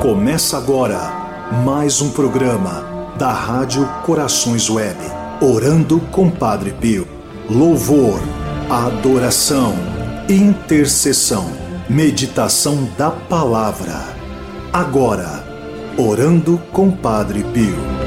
Começa agora mais um programa da Rádio Corações Web. Orando com Padre Pio. Louvor, adoração, intercessão, meditação da palavra. Agora, Orando com Padre Pio.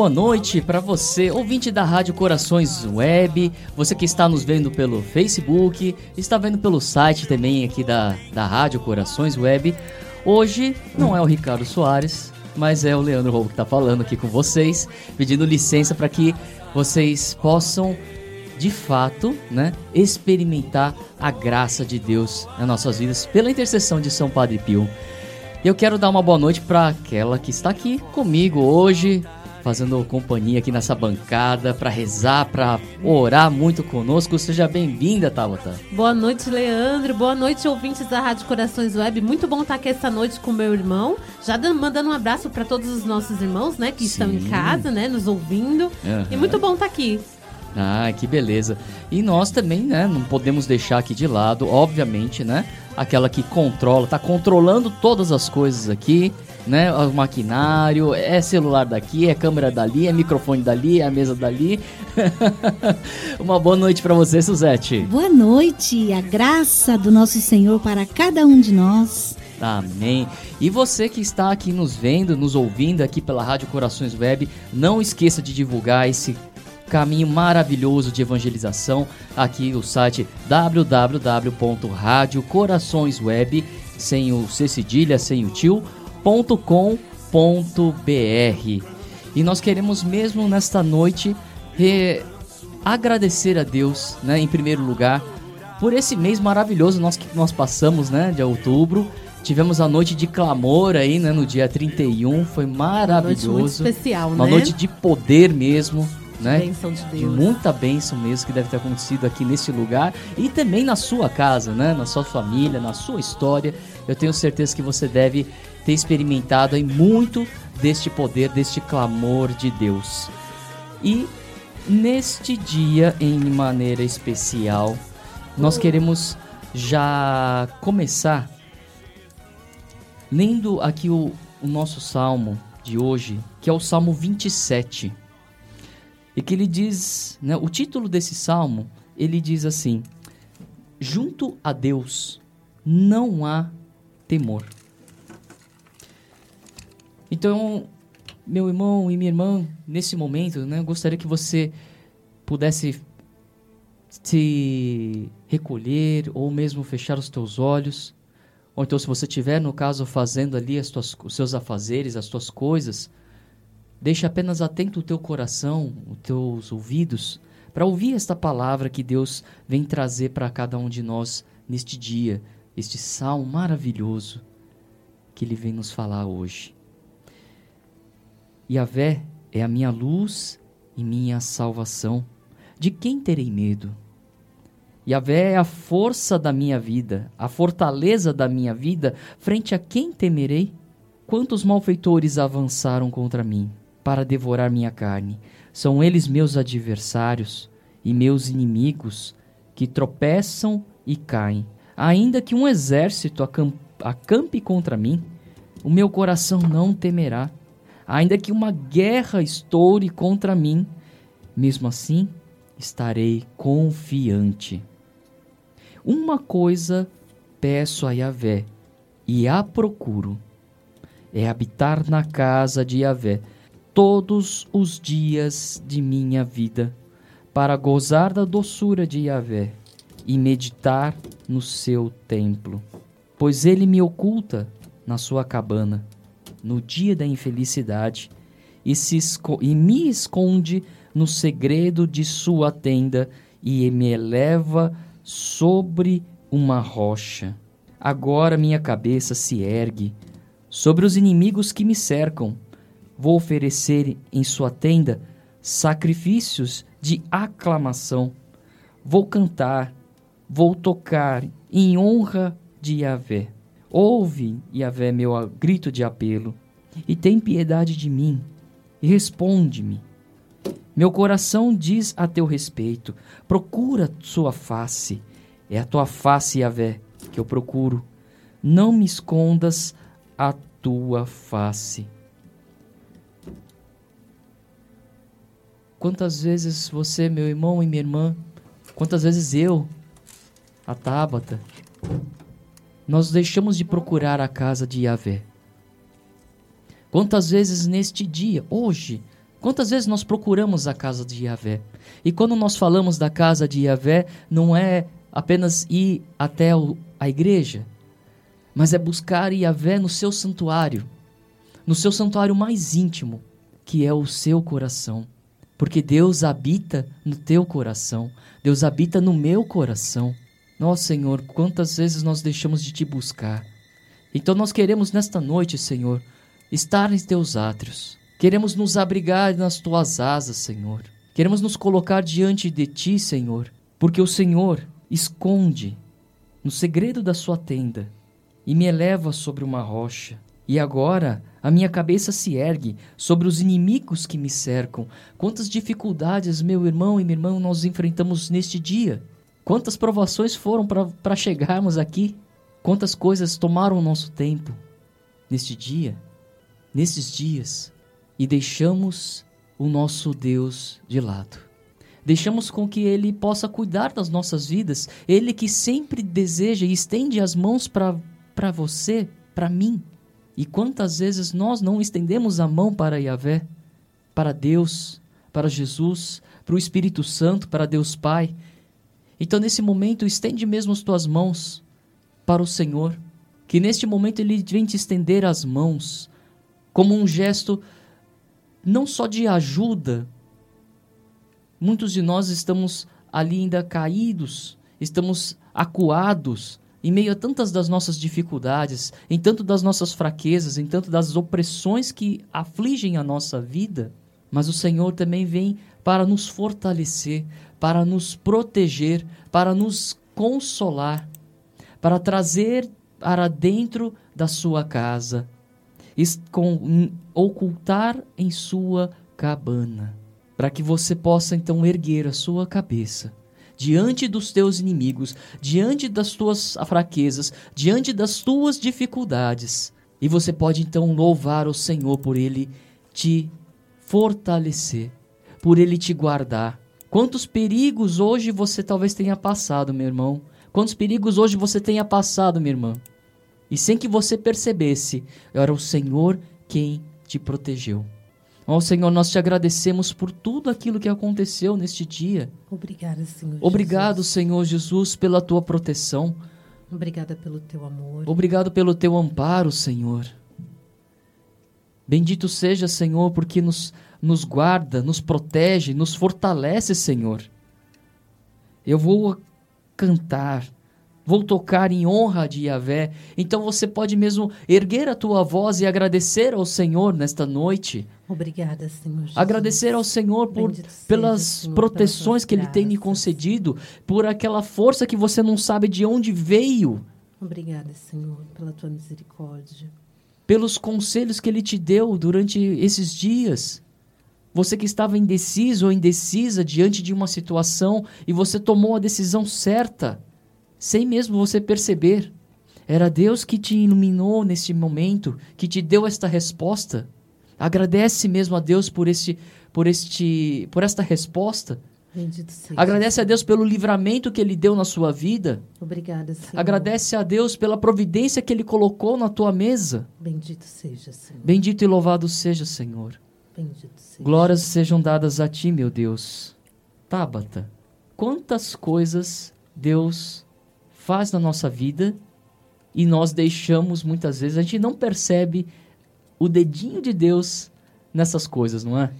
Boa noite para você, ouvinte da Rádio Corações Web, você que está nos vendo pelo Facebook, está vendo pelo site também aqui da, da Rádio Corações Web. Hoje não é o Ricardo Soares, mas é o Leandro Roubo que está falando aqui com vocês, pedindo licença para que vocês possam de fato, né, experimentar a graça de Deus nas nossas vidas pela intercessão de São Padre Pio. Eu quero dar uma boa noite para aquela que está aqui comigo hoje, fazendo companhia aqui nessa bancada para rezar, para orar muito conosco. Seja bem-vinda, Tabata. Boa noite, Leandro. Boa noite, ouvintes da Rádio Corações Web. Muito bom estar aqui esta noite com meu irmão. Já mandando um abraço para todos os nossos irmãos, né, que Sim. estão em casa, né, nos ouvindo. Uhum. E muito bom estar aqui. Ah, que beleza. E nós também, né, não podemos deixar aqui de lado, obviamente, né, aquela que controla, tá controlando todas as coisas aqui, né? O maquinário, é celular daqui, é câmera dali, é microfone dali, é a mesa dali. Uma boa noite para você, Suzete. Boa noite, a graça do nosso Senhor para cada um de nós. Amém. E você que está aqui nos vendo, nos ouvindo aqui pela Rádio Corações Web, não esqueça de divulgar esse caminho maravilhoso de evangelização aqui o site www.radiocoraçõesweb sem o C cedilha, sem o tio com.br. E nós queremos mesmo nesta noite re... agradecer a Deus, né, em primeiro lugar, por esse mês maravilhoso nós que nós passamos, né, de outubro. Tivemos a noite de clamor aí, né, no dia 31, foi maravilhoso. Uma noite muito especial, Uma né? noite de poder mesmo, né? Bênção de Deus. muita bênção mesmo que deve ter acontecido aqui nesse lugar e também na sua casa, né? Na sua família, na sua história. Eu tenho certeza que você deve ter experimentado aí muito deste poder, deste clamor de Deus. E neste dia, em maneira especial, nós queremos já começar lendo aqui o, o nosso salmo de hoje, que é o Salmo 27. E que ele diz, né, o título desse salmo, ele diz assim: Junto a Deus não há temor. Então, meu irmão e minha irmã, nesse momento, né, eu gostaria que você pudesse se recolher ou mesmo fechar os teus olhos. Ou então, se você estiver, no caso, fazendo ali as tuas, os seus afazeres, as tuas coisas, deixe apenas atento o teu coração, os teus ouvidos, para ouvir esta palavra que Deus vem trazer para cada um de nós neste dia, este salmo maravilhoso que Ele vem nos falar hoje. Yahvé é a minha luz e minha salvação. De quem terei medo? Yahvé é a força da minha vida, a fortaleza da minha vida, frente a quem temerei? Quantos malfeitores avançaram contra mim para devorar minha carne? São eles meus adversários e meus inimigos que tropeçam e caem. Ainda que um exército acampe contra mim, o meu coração não temerá ainda que uma guerra estoure contra mim, mesmo assim estarei confiante. Uma coisa peço a Yahvé e a procuro: é habitar na casa de Yahvé todos os dias de minha vida, para gozar da doçura de Yahvé e meditar no seu templo. Pois ele me oculta na sua cabana, no dia da infelicidade, e, e me esconde no segredo de sua tenda e me eleva sobre uma rocha. Agora minha cabeça se ergue sobre os inimigos que me cercam. Vou oferecer em sua tenda sacrifícios de aclamação. Vou cantar, vou tocar em honra de Yahvé. Ouve, Yahvé, meu grito de apelo, e tem piedade de mim, e responde-me. Meu coração diz a teu respeito: procura sua face. É a tua face, Yahvé, que eu procuro. Não me escondas a tua face. Quantas vezes você, meu irmão e minha irmã, quantas vezes eu, a Tábata, nós deixamos de procurar a casa de Yahvé? Quantas vezes neste dia, hoje, Quantas vezes nós procuramos a casa de Yahvé? E quando nós falamos da casa de Yahvé, não é apenas ir até a igreja, mas é buscar Yahvé no seu santuário, no seu santuário mais íntimo, que é o seu coração. Porque Deus habita no teu coração, Deus habita no meu coração. Nossa Senhor, quantas vezes nós deixamos de te buscar. Então nós queremos nesta noite, Senhor, estar em teus átrios Queremos nos abrigar nas tuas asas, Senhor. Queremos nos colocar diante de ti, Senhor, porque o Senhor esconde no segredo da sua tenda e me eleva sobre uma rocha. E agora a minha cabeça se ergue sobre os inimigos que me cercam. Quantas dificuldades, meu irmão e minha irmã, nós enfrentamos neste dia. Quantas provações foram para chegarmos aqui. Quantas coisas tomaram o nosso tempo neste dia, nesses dias e deixamos o nosso Deus de lado. Deixamos com que Ele possa cuidar das nossas vidas, Ele que sempre deseja e estende as mãos para você, para mim. E quantas vezes nós não estendemos a mão para Yahvé, para Deus, para Jesus, para o Espírito Santo, para Deus Pai. Então, nesse momento, estende mesmo as tuas mãos para o Senhor, que neste momento Ele vem te estender as mãos, como um gesto não só de ajuda. Muitos de nós estamos ali ainda caídos, estamos acuados em meio a tantas das nossas dificuldades, em tanto das nossas fraquezas, em tanto das opressões que afligem a nossa vida. Mas o Senhor também vem para nos fortalecer, para nos proteger, para nos consolar, para trazer para dentro da sua casa com, ocultar em sua cabana, para que você possa então erguer a sua cabeça diante dos teus inimigos, diante das tuas fraquezas, diante das tuas dificuldades. E você pode então louvar o Senhor por ele te fortalecer, por ele te guardar. Quantos perigos hoje você talvez tenha passado, meu irmão? Quantos perigos hoje você tenha passado, minha irmã? E sem que você percebesse, era o Senhor quem te protegeu. Ó oh, Senhor, nós te agradecemos por tudo aquilo que aconteceu neste dia. Obrigada, Senhor. Obrigado, Jesus. Senhor Jesus, pela tua proteção. Obrigada pelo teu amor. Obrigado pelo teu amparo, Senhor. Bendito seja, Senhor, porque nos, nos guarda, nos protege, nos fortalece, Senhor. Eu vou cantar vou tocar em honra de Yahvé. Então você pode mesmo erguer a tua voz e agradecer ao Senhor nesta noite. Obrigada, Senhor. Jesus. Agradecer ao Senhor por, pelas Senhor, proteções que Ele tem me concedido, por aquela força que você não sabe de onde veio. Obrigada, Senhor, pela tua misericórdia. Pelos conselhos que Ele te deu durante esses dias. Você que estava indeciso ou indecisa diante de uma situação e você tomou a decisão certa sem mesmo você perceber. Era Deus que te iluminou nesse momento, que te deu esta resposta. Agradece mesmo a Deus por este, por este, por esta resposta. Bendito seja. Agradece a Deus pelo livramento que Ele deu na sua vida. Obrigada, Senhor. Agradece a Deus pela providência que Ele colocou na tua mesa. Bendito seja, Senhor. Bendito e louvado seja, Senhor. Bendito seja. Glórias sejam dadas a ti, meu Deus. Tábata, quantas coisas Deus faz na nossa vida e nós deixamos muitas vezes, a gente não percebe o dedinho de Deus nessas coisas, não é?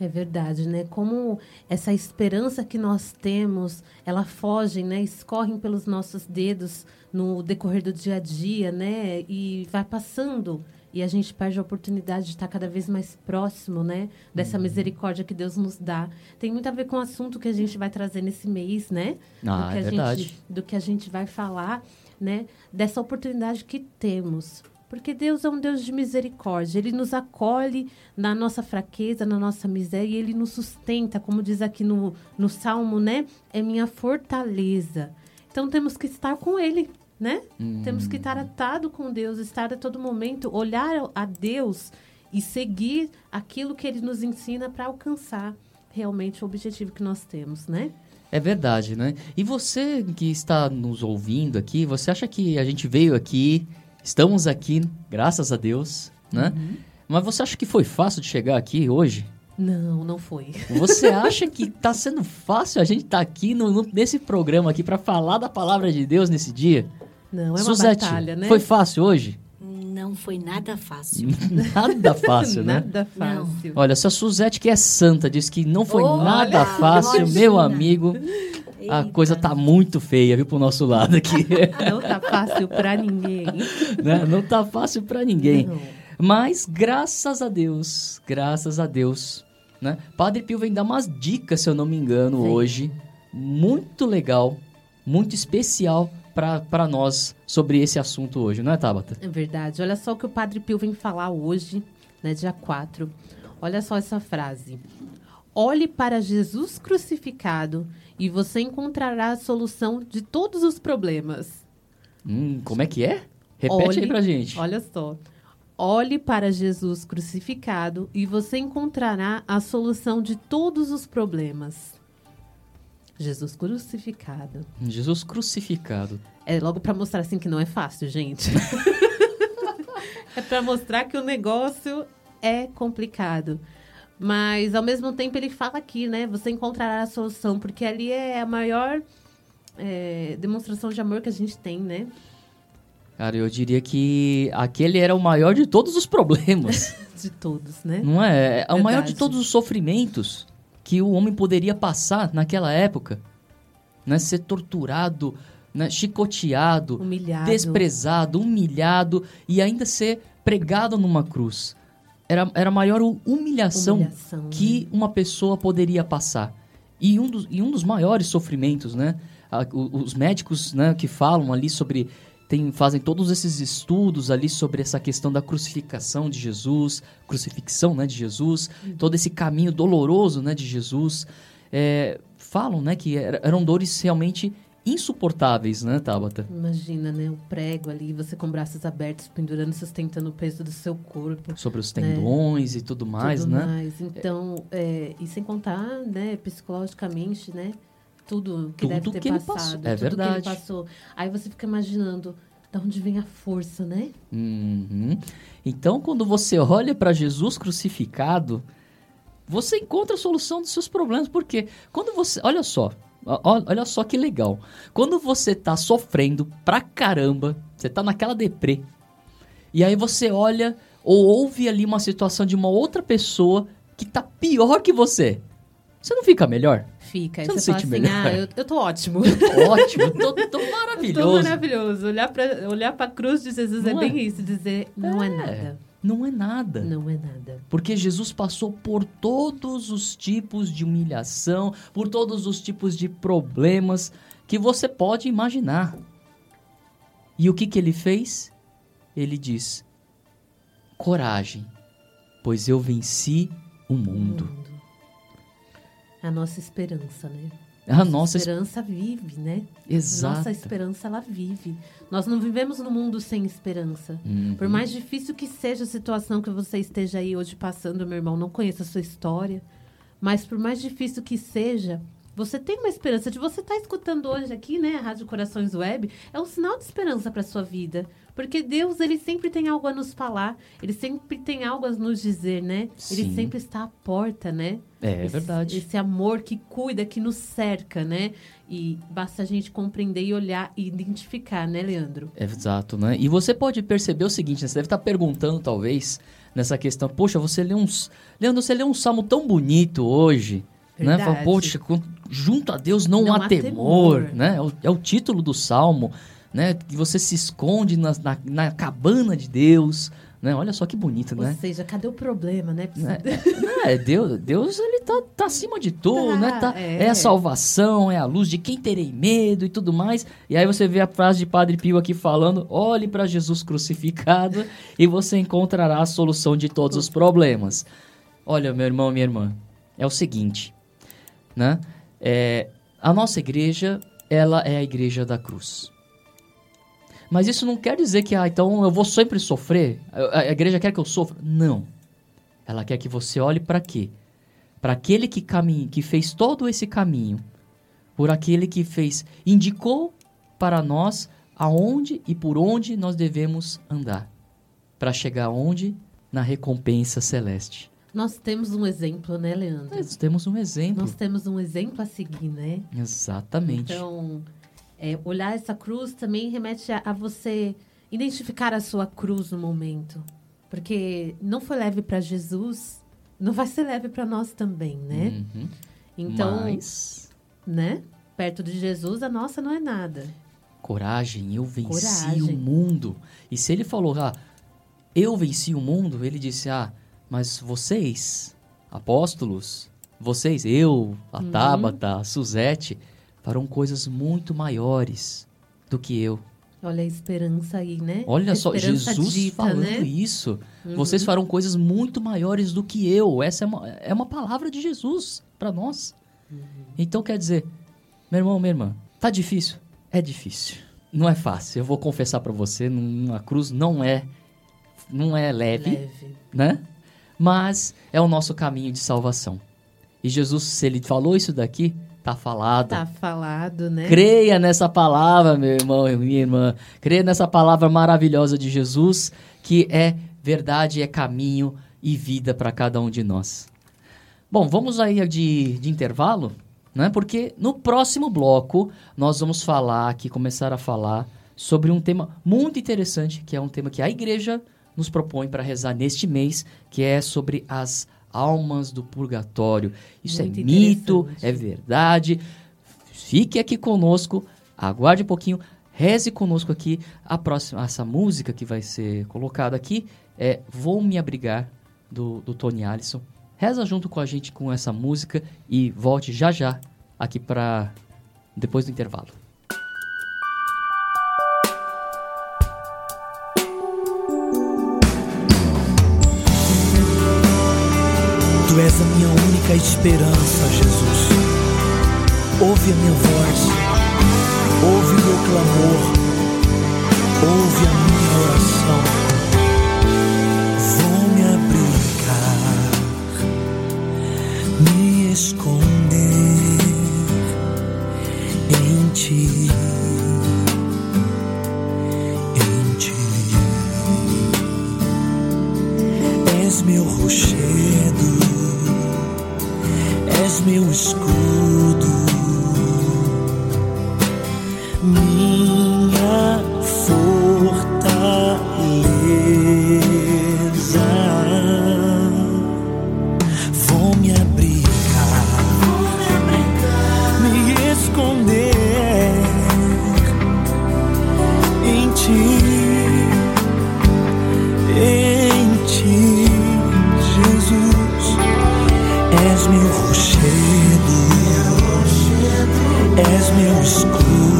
É verdade, né? Como essa esperança que nós temos, ela foge, né? Escorrem pelos nossos dedos no decorrer do dia a dia, né? E vai passando e a gente perde a oportunidade de estar cada vez mais próximo, né? Dessa uhum. misericórdia que Deus nos dá. Tem muito a ver com o assunto que a gente vai trazer nesse mês, né? Ah, do que é a verdade. Gente, do que a gente vai falar, né? Dessa oportunidade que temos. Porque Deus é um Deus de misericórdia. Ele nos acolhe na nossa fraqueza, na nossa miséria, e Ele nos sustenta, como diz aqui no, no Salmo, né? É minha fortaleza. Então temos que estar com Ele, né? Hum. Temos que estar atado com Deus, estar a todo momento, olhar a Deus e seguir aquilo que Ele nos ensina para alcançar realmente o objetivo que nós temos, né? É verdade, né? E você que está nos ouvindo aqui, você acha que a gente veio aqui Estamos aqui, graças a Deus, né? Uhum. Mas você acha que foi fácil de chegar aqui hoje? Não, não foi. Você acha que está sendo fácil a gente estar tá aqui no, no, nesse programa aqui para falar da palavra de Deus nesse dia? Não, é uma Suzete, batalha, né? Foi fácil hoje? Não foi nada fácil. nada fácil, né? Nada fácil. Olha, se a Suzete, que é santa, disse que não foi nada fácil, imagina. meu amigo, a coisa tá muito feia, viu, pro nosso lado aqui. Não tá fácil para ninguém. Né? Não tá fácil para ninguém. Não. Mas, graças a Deus, graças a Deus, né? Padre Pio vem dar umas dicas, se eu não me engano, Sim. hoje. Muito legal, muito especial para nós sobre esse assunto hoje, não é, Tabata? É verdade. Olha só o que o Padre Pio vem falar hoje, né, dia 4. Olha só essa frase. Olhe para Jesus crucificado e você encontrará a solução de todos os problemas. Hum, como é que é? Repete olhe, aí pra gente. Olha só. Olhe para Jesus crucificado e você encontrará a solução de todos os problemas. Jesus crucificado. Jesus crucificado. É logo para mostrar assim que não é fácil, gente. é para mostrar que o negócio é complicado. Mas, ao mesmo tempo, ele fala aqui, né? Você encontrará a solução, porque ali é a maior é, demonstração de amor que a gente tem, né? Cara, eu diria que aquele era o maior de todos os problemas. de todos, né? Não é? É o maior de todos os sofrimentos que o homem poderia passar naquela época. Né? Ser torturado, né? chicoteado, humilhado. desprezado, humilhado e ainda ser pregado numa cruz era, era a maior humilhação, humilhação que né? uma pessoa poderia passar. E um dos, e um dos maiores sofrimentos, né? os médicos né, que falam ali sobre. Tem, fazem todos esses estudos ali sobre essa questão da crucificação de Jesus, crucifixão né, de Jesus, uhum. todo esse caminho doloroso né, de Jesus. É, falam né, que eram dores realmente insuportáveis, né, Tabata? Imagina, né? O prego ali, você com braços abertos, pendurando, sustentando o peso do seu corpo. Sobre os né? tendões né? e tudo mais, tudo né? Mais. Então, é, e sem contar, né, psicologicamente, né? Tudo que tudo deve ter que passado. É tudo verdade. que ele passou. Aí você fica imaginando de onde vem a força, né? Uhum. Então, quando você olha para Jesus crucificado, você encontra a solução dos seus problemas. Porque quando você. Olha só, Olha só que legal. Quando você tá sofrendo pra caramba, você tá naquela deprê, e aí você olha ou ouve ali uma situação de uma outra pessoa que tá pior que você. Você não fica melhor? Fica. Você, você não sente assim, melhor? Ah, eu, eu tô ótimo. ótimo, tô, tô maravilhoso. tô maravilhoso. Olhar pra, olhar pra cruz de Jesus é não é, é bem isso, dizer, não é, é nada. Não é nada. Não é nada. Porque Jesus passou por todos os tipos de humilhação, por todos os tipos de problemas que você pode imaginar. E o que, que ele fez? Ele diz: coragem, pois eu venci o mundo. O mundo. A nossa esperança, né? A nossa esperança vive, né? Exato. Nossa esperança ela vive. Nós não vivemos no mundo sem esperança. Uhum. Por mais difícil que seja a situação que você esteja aí hoje passando, meu irmão, não conheço a sua história, mas por mais difícil que seja, você tem uma esperança de você estar tá escutando hoje aqui, né, a Rádio Corações Web, é um sinal de esperança para sua vida, Porque Deus, ele sempre tem algo a nos falar, ele sempre tem algo a nos dizer, né? Sim. Ele sempre está à porta, né? É, é esse, verdade. Esse amor que cuida, que nos cerca, né? E basta a gente compreender e olhar e identificar, né, Leandro? É, exato, né? E você pode perceber o seguinte, né? você deve estar perguntando, talvez, nessa questão, poxa, você lê uns... Leandro, você lê um salmo tão bonito hoje, né? Fala, poxa, junto a Deus não, Não há, há temor, temor. né? É o, é o título do salmo, né? Que você se esconde na, na, na cabana de Deus, né? Olha só que bonito, Ou né? seja, cadê o problema, né? Né? É, Deus, Deus ele tá, tá acima de tudo, Tá, né? Tá, é. é. a salvação, é a luz de quem terei medo e tudo mais. E aí você vê a frase de Padre Pio aqui falando: olhe para Jesus crucificado e você encontrará a solução de todos os problemas. Olha, meu irmão, minha irmã, é o seguinte, né? É, a nossa igreja, ela é a igreja da cruz. Mas isso não quer dizer que, ah, então eu vou sempre sofrer. A, a igreja quer que eu sofra. Não. Ela quer que você olhe para quê? Para aquele que caminha, que fez todo esse caminho, por aquele que fez, indicou para nós aonde e por onde nós devemos andar, para chegar onde? Na recompensa celeste. Nós temos um exemplo, né, Leandro? Nós temos um exemplo. Nós temos um exemplo a seguir, né? Exatamente. Então, é, olhar essa cruz também remete a, a você identificar a sua cruz no momento. Porque não foi leve para Jesus, não vai ser leve para nós também, né? Uhum. Então, Mas né? Perto de Jesus, a nossa não é nada. coragem, eu venci Coragem. o mundo. E se ele falou, ah, eu venci o mundo, ele disse, ah, mas vocês, apóstolos, vocês, eu, a Uhum. Tábata, a Suzete, farão coisas muito maiores do que eu. Olha a esperança aí, né? Olha só, Jesus dita, falando né? isso. Uhum. Vocês farão coisas muito maiores do que eu. Essa é uma, é uma palavra de Jesus para nós. Uhum. Então quer dizer, meu irmão, minha irmã, tá difícil? É difícil. Não é fácil. Eu vou confessar para você, numa cruz não é não é leve, Leve. né? Mas é o nosso caminho de salvação. E Jesus, se ele falou isso daqui, tá falado. Tá falado, né? Creia nessa palavra, meu irmão e minha irmã. Creia nessa palavra maravilhosa de Jesus, que é verdade, é caminho e vida para cada um de nós. Bom, vamos aí de, de intervalo, né? Porque no próximo bloco nós vamos falar aqui, começar a falar sobre um tema muito interessante, que é um tema que a igreja nos propõe para rezar neste mês, que é sobre as almas do purgatório. Isso Muito é mito, é verdade. Fique aqui conosco, aguarde um pouquinho, reze conosco aqui. A próxima, essa música que vai ser colocada aqui é Vou Me Abrigar, do, do Tony Allison. Reza junto com a gente com essa música e volte já já aqui para depois do intervalo. Única esperança, Jesus. Ouve a minha voz, ouve meu clamor, ouve a minha oração. Vou me abrigar, me esconder em ti. Em ti. És meu rochedo, meu meu rochedo, és meu escudo.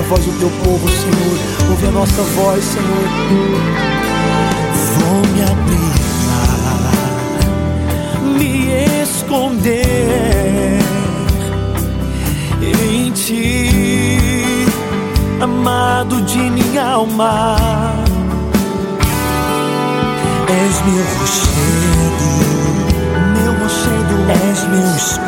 A voz do teu povo, Senhor. Ouve a nossa voz, Senhor. Vou me abrigar, me esconder em ti, amado de minha alma. És meu rochedo, meu rochedo, és meu escudo.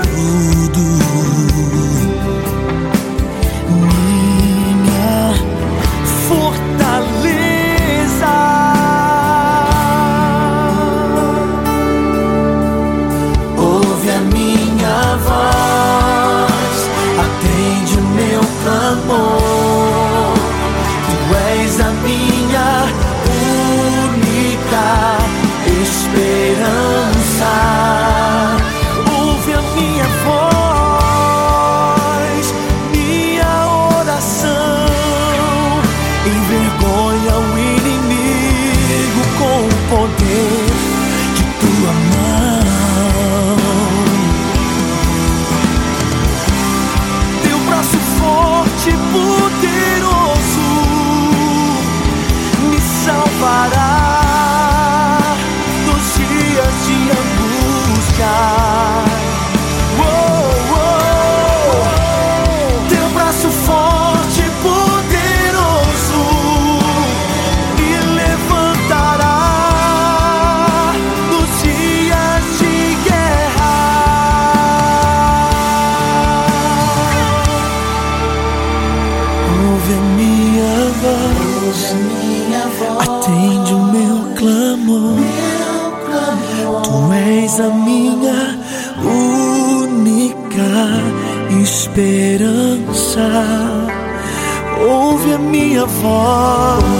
beautiful.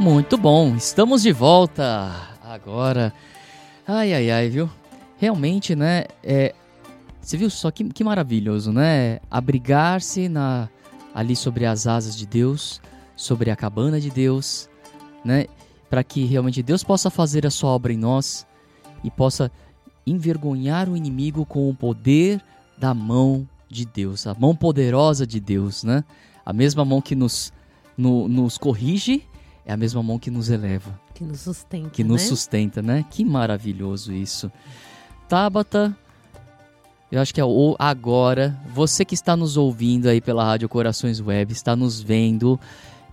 Muito bom, estamos de volta agora. Ai, ai, ai, viu? Realmente, né? É, você viu só que, que maravilhoso, né? Abrigar-se na ali sobre as asas de Deus, sobre a cabana de Deus, né? Para que realmente Deus possa fazer a sua obra em nós e possa envergonhar o inimigo com o poder da mão de Deus, a mão poderosa de Deus, né? A mesma mão que nos no, nos corrige, é a mesma mão que nos eleva. Que nos sustenta. Que né? nos sustenta, né? Que maravilhoso isso. Tabata, eu acho que é o agora. Você que está nos ouvindo aí pela Rádio Corações Web, está nos vendo,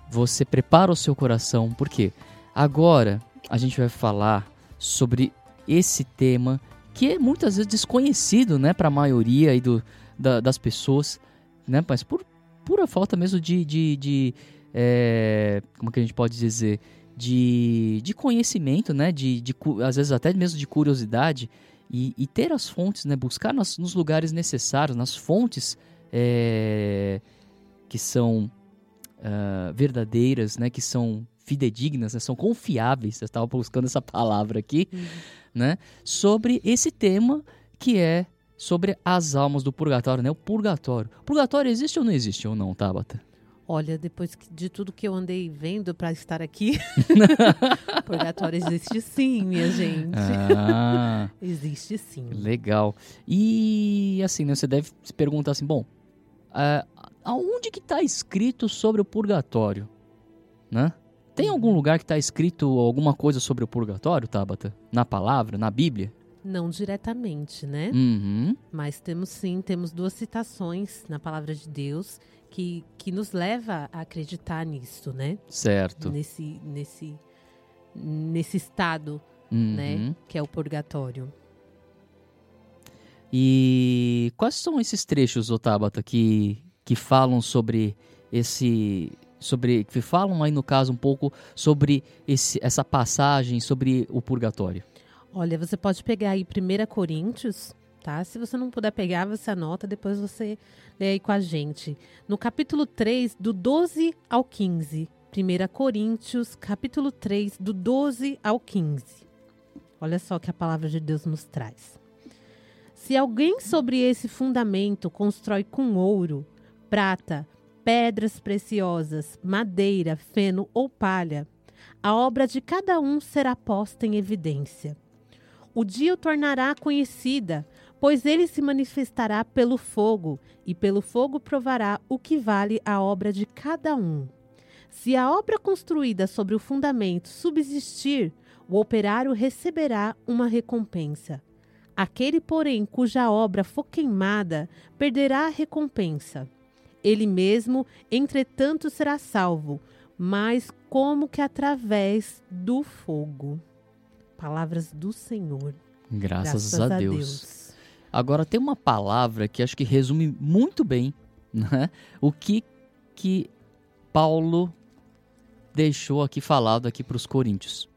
você prepara o seu coração, porque agora a gente vai falar sobre esse tema que é muitas vezes desconhecido, né, para a maioria aí do, da, das pessoas, né, mas por pura falta mesmo de, de, de é, como que a gente pode dizer, de, de conhecimento, né? De, de, às vezes até mesmo de curiosidade e, e ter as fontes, né? Buscar nas, nos lugares necessários, nas fontes é, que são uh, verdadeiras, né? Que são fidedignas, né? são confiáveis. Eu estava buscando essa palavra aqui, uhum. né? Sobre esse tema que é sobre as almas do purgatório, né? O purgatório. Purgatório existe ou não existe ou não, Tabata? Olha, depois de tudo que eu andei vendo para estar aqui, purgatório existe sim, minha gente. Ah, existe sim. Legal. E assim, né, você deve se perguntar assim, bom, uh, aonde que está escrito sobre o purgatório, né? Tem algum uhum. lugar que está escrito alguma coisa sobre o purgatório, Tabata? Na palavra, na Bíblia? Não diretamente, né? Uhum. Mas temos sim, temos duas citações na palavra de Deus que, que nos leva a acreditar nisso, né? Certo. Nesse, nesse, nesse estado, né? Uhum. Que é o purgatório. E quais são esses trechos, Otabata, que, que falam sobre esse. sobre. que falam aí no caso um pouco sobre esse, essa passagem sobre o purgatório? Olha, você pode pegar aí 1 Coríntios, tá? Se você não puder pegar, você anota, depois você lê aí com a gente. No capítulo 3, do 12 ao 15. 1 Coríntios, capítulo 3, do 12 ao 15. Olha só o que a palavra de Deus nos traz. Se alguém sobre esse fundamento constrói com ouro, prata, pedras preciosas, madeira, feno ou palha, a obra de cada um será posta em evidência. O dia o tornará conhecida, pois ele se manifestará pelo fogo, e pelo fogo provará o que vale a obra de cada um. Se a obra construída sobre o fundamento subsistir, o operário receberá uma recompensa. Aquele, porém, cuja obra for queimada, perderá a recompensa. Ele mesmo, entretanto, será salvo, mas como que através do fogo. Palavras do Senhor. Graças, a, Deus. Agora tem uma palavra que acho que resume muito bem né, o que, que Paulo deixou aqui falado aqui para os coríntios.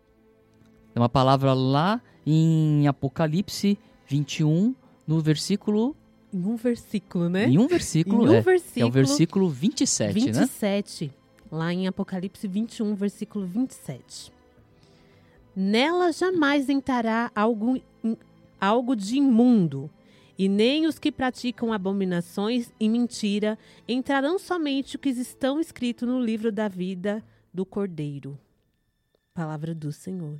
É uma palavra lá em Apocalipse 21, no versículo. Em um versículo, né? Em um versículo, Em um é, versículo, é o versículo 27, né? 27. Lá em Apocalipse 21, versículo 27. Nela jamais entrará algo, algo de imundo, e nem os que praticam abominações e mentira entrarão somente os que estão escritos no livro da vida do Cordeiro. Palavra do Senhor.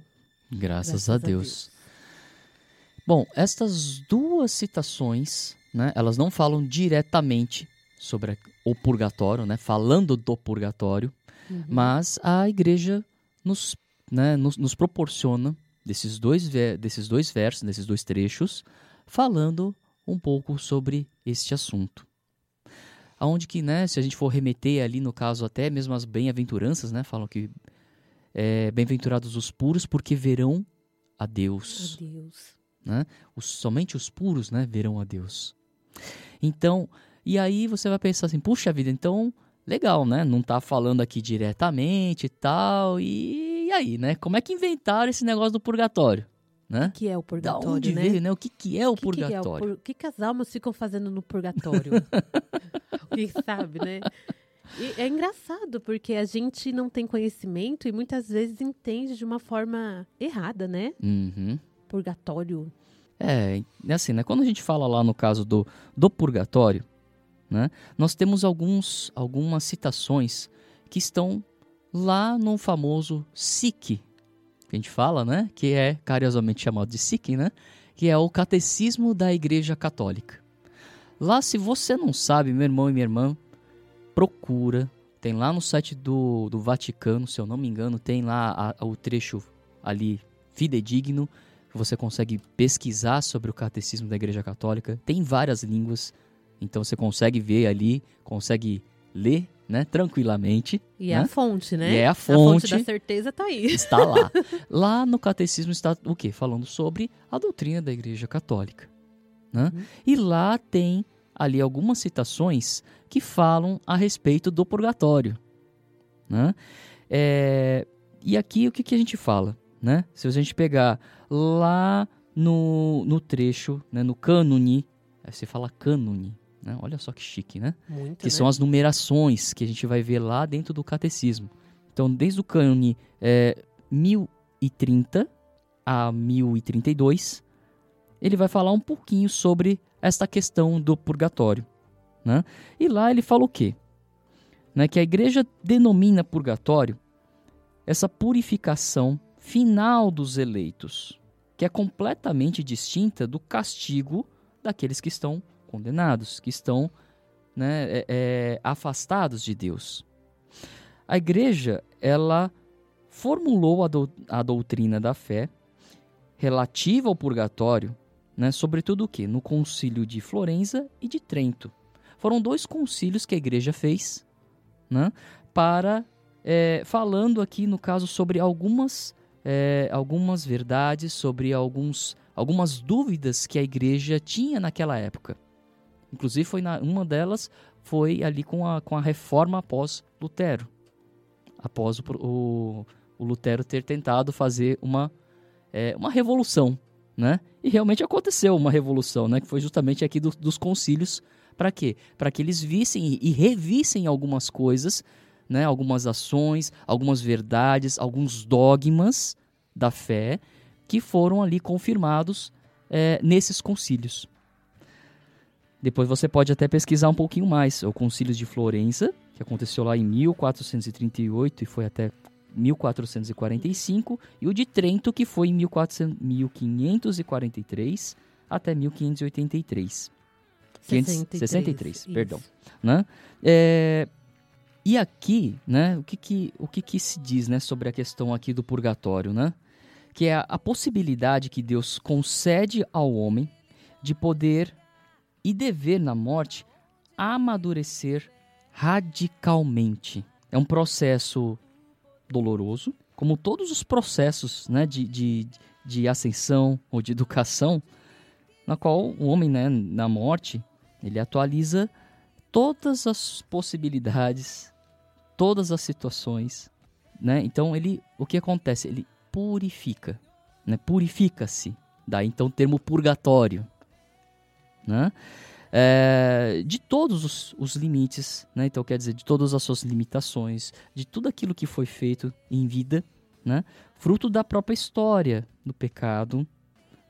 Graças, a, Deus. Bom, estas duas citações, né, elas não falam diretamente sobre o purgatório, né, falando do purgatório, Uhum. mas a igreja nos, né, nos, nos proporciona desses dois, desses dois versos, desses dois trechos, falando um pouco sobre este assunto. Aonde que, né, se a gente for remeter ali, no caso, até mesmo as bem-aventuranças, né, falam que é, bem-aventurados os puros porque verão a Deus Meu Deus. né? Os, somente os puros, né, verão a Deus. Então, e aí você vai pensar assim, puxa vida, então legal, né? Não tá falando aqui diretamente e tal. E, e aí, né? Como é que inventaram esse negócio do purgatório, né? O que é o Da purgatório, onde né? veio, né? O que que é o que que é o purgatório? pur- O que, que as almas ficam fazendo no purgatório? Quem sabe, né? E é engraçado, porque a gente não tem conhecimento e muitas vezes entende de uma forma errada, né? Uhum. Purgatório. É, é assim, né? Quando a gente fala lá no caso do, do purgatório, né? Nós temos alguns, algumas citações que estão lá no famoso SIC, que a gente fala, né? Que é carinhosamente chamado de SIC, né? Que é o Catecismo da Igreja Católica. Lá, se você não sabe, meu irmão e minha irmã, procura. Tem lá no site do, do Vaticano, se eu não me engano, tem lá a- o trecho ali fidedigno você consegue pesquisar sobre o catecismo da Igreja Católica. Tem várias línguas, então você consegue ver ali, consegue ler, né, tranquilamente. E é né? a fonte, né? E é a A fonte fonte. da certeza tá aí. Está lá. lá no catecismo está o quê? Falando sobre a doutrina da Igreja Católica, né? Uhum. E lá tem ali algumas citações que falam a respeito do purgatório, né? É, e aqui o que, que a gente fala, né? Se a gente pegar lá no, no trecho, né, no cânone, aí você fala cânone, né? Olha só que chique, né? Muito, que né? são as numerações que a gente vai ver lá dentro do catecismo. Então, desde o cânone é, 1030 a 1032, ele vai falar um pouquinho sobre esta questão do purgatório. Né? E lá ele fala o quê? Né, que a igreja denomina purgatório essa purificação final dos eleitos, que é completamente distinta do castigo daqueles que estão condenados, que estão né, é, é, afastados de Deus. A igreja, ela formulou a, dou- a doutrina da fé relativa ao purgatório, né, sobretudo o quê? No concílio de Florença e de Trento, Foram dois concílios que a igreja fez, né? Para é, falando aqui no caso sobre algumas é, algumas verdades, sobre alguns algumas dúvidas que a igreja tinha naquela época. Inclusive foi na, uma delas foi ali com a, com a reforma após Lutero, após o, o, o Lutero ter tentado fazer uma é, uma revolução, né? E realmente aconteceu uma revolução, né? Que foi justamente aqui do, dos concílios. Para quê? Para que eles vissem e revissem algumas coisas, né? Algumas ações, algumas verdades, alguns dogmas da fé que foram ali confirmados é, nesses concílios. Depois você pode até pesquisar um pouquinho mais. O Concílio de Florença, que aconteceu lá em 1438 e foi até 1445, e o de Trento, que foi em 1400, 1543 até 1583. 63, 63 perdão. Né? É, e aqui, né, o que, que, o que, que se diz né, sobre a questão aqui do purgatório, né? Que é a, a possibilidade que Deus concede ao homem de poder e dever na morte amadurecer radicalmente. É um processo doloroso, como todos os processos né, de, de, de ascensão ou de educação, na qual o homem, né, na morte, ele atualiza todas as possibilidades, todas as situações, né? Então ele, o que acontece? Ele purifica, né? Purifica-se. Daí então o termo purgatório, né? É, de todos os, os, limites, né? Então quer dizer de todas as suas limitações, de tudo aquilo que foi feito em vida, né? Fruto da própria história do pecado,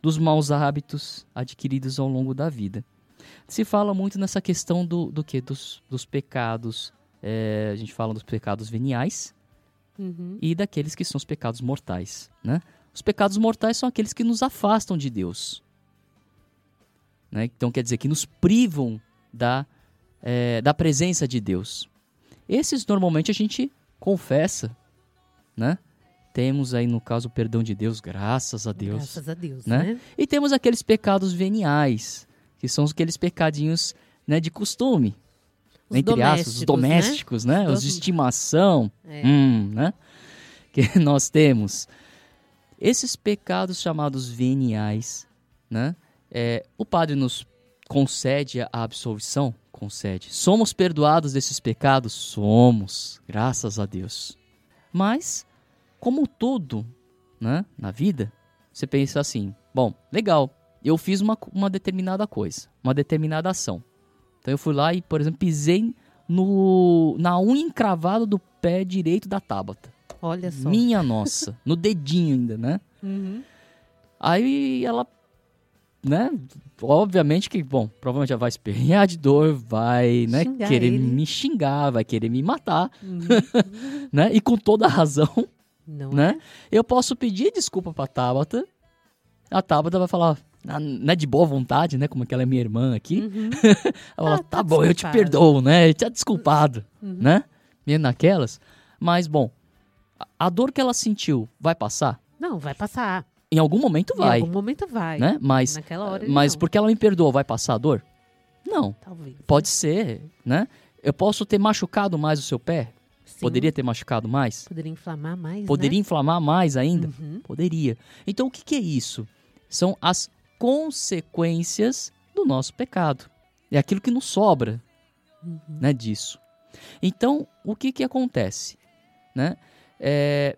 dos maus hábitos adquiridos ao longo da vida. Se fala muito nessa questão do, do que? Dos, dos pecados. É, a gente fala dos pecados veniais uhum. e daqueles que são os pecados mortais. Né? Os pecados mortais são aqueles que nos afastam de Deus. Né? Então quer dizer que nos privam da, é, da presença de Deus. Esses normalmente a gente confessa, né? Temos aí no caso o perdão de Deus, graças a Deus. Graças a Deus, né? né? E temos aqueles pecados veniais, que são aqueles pecadinhos né, de costume. Os entre aspas, os domésticos, né? né? Os de estimação, é. hum, né? Que nós temos. Esses pecados chamados veniais, né? É, o padre nos concede a absolvição? Concede. Somos perdoados desses pecados? Somos, graças a Deus. Mas, como tudo né, na vida, você pensa assim: bom, legal, eu fiz uma, uma determinada coisa, uma determinada ação. Então eu fui lá e, por exemplo, pisei no, na unha encravada do pé direito da Tabata. Olha só. Minha nossa, no dedinho ainda, né? Uhum. Aí ela, né? Obviamente que, bom, provavelmente ela vai espernear de dor, vai, né? Xingar querer ele. me xingar, vai querer me matar, Uhum. né? E com toda a razão, Não né? Eu posso pedir desculpa pra Tabata, a Tabata vai falar, ah, não é de boa vontade, né? Como que ela é minha irmã aqui. Uhum. Ela fala, Ah, tá, tá bom, eu te perdoo, né? Tá desculpado, Uhum. né? Meio naquelas. Mas, bom, a dor que ela sentiu vai passar? Não, vai passar. Em algum momento vai, Em algum momento vai. né? Mas, Naquela hora mas não. porque ela me perdoou, vai passar a dor? Não, Talvez. pode ser, né? Eu posso ter machucado mais o seu pé? Sim. Poderia ter machucado mais? Poderia inflamar mais, Poderia inflamar mais ainda? né? Uhum. Poderia. Então, o que, que é isso? São as consequências do nosso pecado. É aquilo que nos sobra Uhum. né, disso. Então, o que, que acontece? Né? É,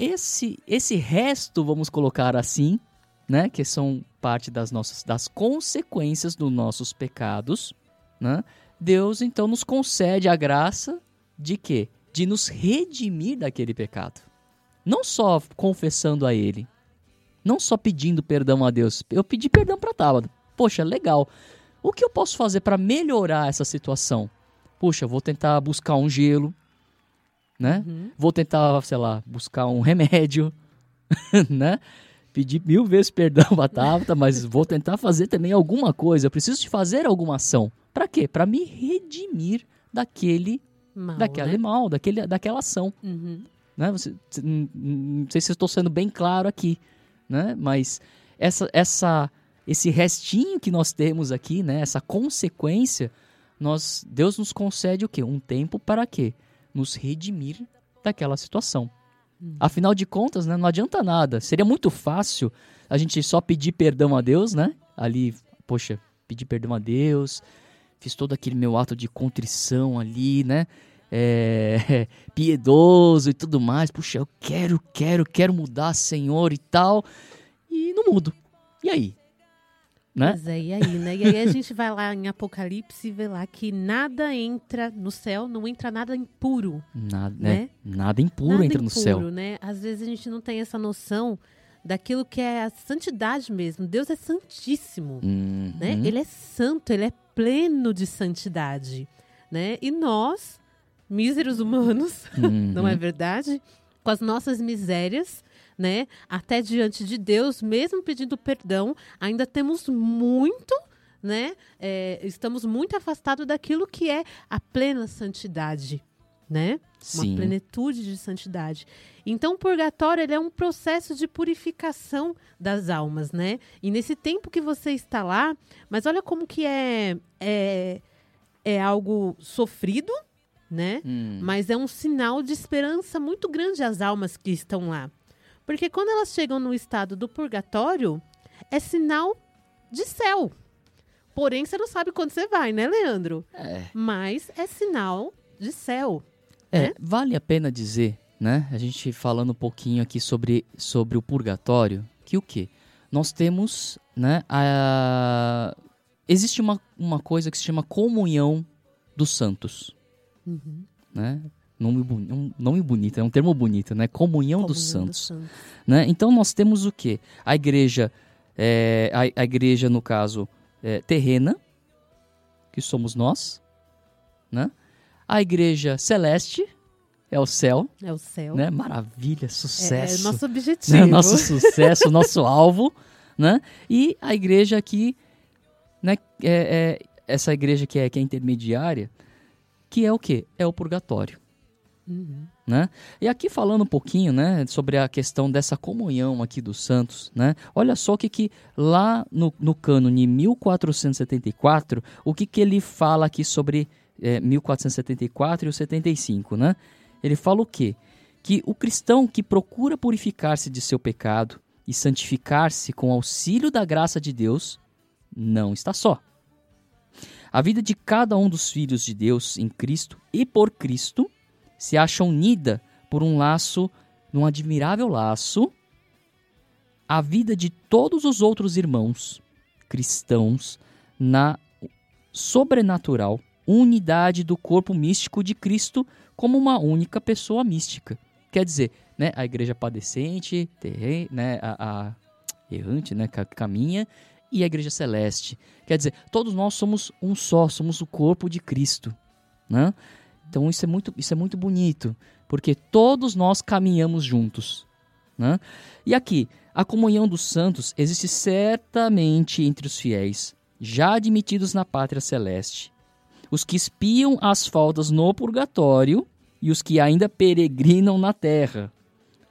esse, esse resto, vamos colocar assim, né, que são parte das nossas das consequências dos nossos pecados, né? Deus então nos concede a graça de quê? De nos redimir daquele pecado. Não só confessando a ele, não só pedindo perdão a Deus. Eu pedi perdão para Tábata. Poxa, legal. O que eu posso fazer para melhorar essa situação? Puxa, vou tentar buscar um gelo, né? Uhum. Vou tentar, sei lá, buscar um remédio, né? Pedir mil vezes perdão pra Tabata, mas vou tentar fazer também alguma coisa. Eu preciso de fazer alguma ação. Para quê? Para me redimir daquele, Mal, daquele né? mal, daquele, daquela ação Uhum. né? Você, não sei se estou sendo bem claro aqui, né? Mas essa, essa, esse restinho que nós temos aqui, né? Essa consequência nós Deus nos concede o quê? Um tempo para quê? Nos redimir daquela situação. Hum. Afinal de contas, né, não adianta nada. Seria muito fácil a gente só pedir perdão a Deus, né? Ali, poxa, pedir perdão a Deus, fiz todo aquele meu ato de contrição ali, né? É, piedoso e tudo mais. Puxa, eu quero, quero, quero mudar, Senhor e tal. E não mudo. E aí? Né? Mas é, e aí, né? E aí a gente vai lá em Apocalipse e vê lá que nada entra no céu, não entra nada impuro. Nada, né? né? Nada impuro nada entra impuro, no céu. né? Às vezes a gente não tem essa noção daquilo que é a santidade mesmo. Deus é santíssimo, uhum. né? Ele é santo, ele é pleno de santidade, né? E nós, míseros humanos, uhum. não é verdade? Com as nossas misérias, né? Até diante de Deus, mesmo pedindo perdão, ainda temos muito né? É, estamos muito afastados daquilo que é a plena santidade, né? Sim. Uma plenitude de santidade. Então, o purgatório ele é um processo de purificação das almas, né? E nesse tempo que você está lá, mas olha como que é é, é algo sofrido, né? Hum. Mas é um sinal de esperança muito grande às almas que estão lá. Porque quando elas chegam no estado do purgatório, é sinal de céu. Porém, você não sabe quando você vai, né, Leandro? É. Mas é sinal de céu. É, né? vale a pena dizer, né? A gente falando um pouquinho aqui sobre, sobre o purgatório, que o quê? Nós temos, né, a... existe uma, uma coisa que se chama comunhão dos santos, Uhum. né? Nome, um nome bonito, é um termo bonito, né? Comunhão, dos Comunhão santos. santos. né? Então nós temos o quê? A igreja, é, a, a igreja no caso é, terrena, que somos nós, né? A igreja celeste é o céu, É o céu. né? Maravilha, É, sucesso, é nosso né? objetivo. Nosso sucesso, nosso alvo, né? E a igreja aqui, né? É, é essa igreja que é, que é intermediária, que é o quê? É o purgatório Uhum. né? E aqui falando um pouquinho, né, sobre a questão dessa comunhão aqui dos santos, né? Olha só o que, que lá no, no cânone 1474, o que, que ele fala aqui sobre é, 1474 e o 75, né? Ele fala o quê? Que o cristão que procura purificar-se de seu pecado e santificar-se com auxílio da graça de Deus, não está só. A vida de cada um dos filhos de Deus em Cristo e por Cristo se acha unida por um laço, num admirável laço, a vida de todos os outros irmãos cristãos na sobrenatural unidade do corpo místico de Cristo como uma única pessoa mística. Quer dizer, né, a igreja padecente, terre, né, a, a errante, né, caminha, e a igreja celeste. Quer dizer, todos nós somos um só, somos o corpo de Cristo, né? Então isso é muito, isso é muito bonito, porque todos nós caminhamos juntos. Né? E aqui, a comunhão dos santos existe certamente entre os fiéis, já admitidos na pátria celeste. Os que espiam as faltas no purgatório e os que ainda peregrinam na terra.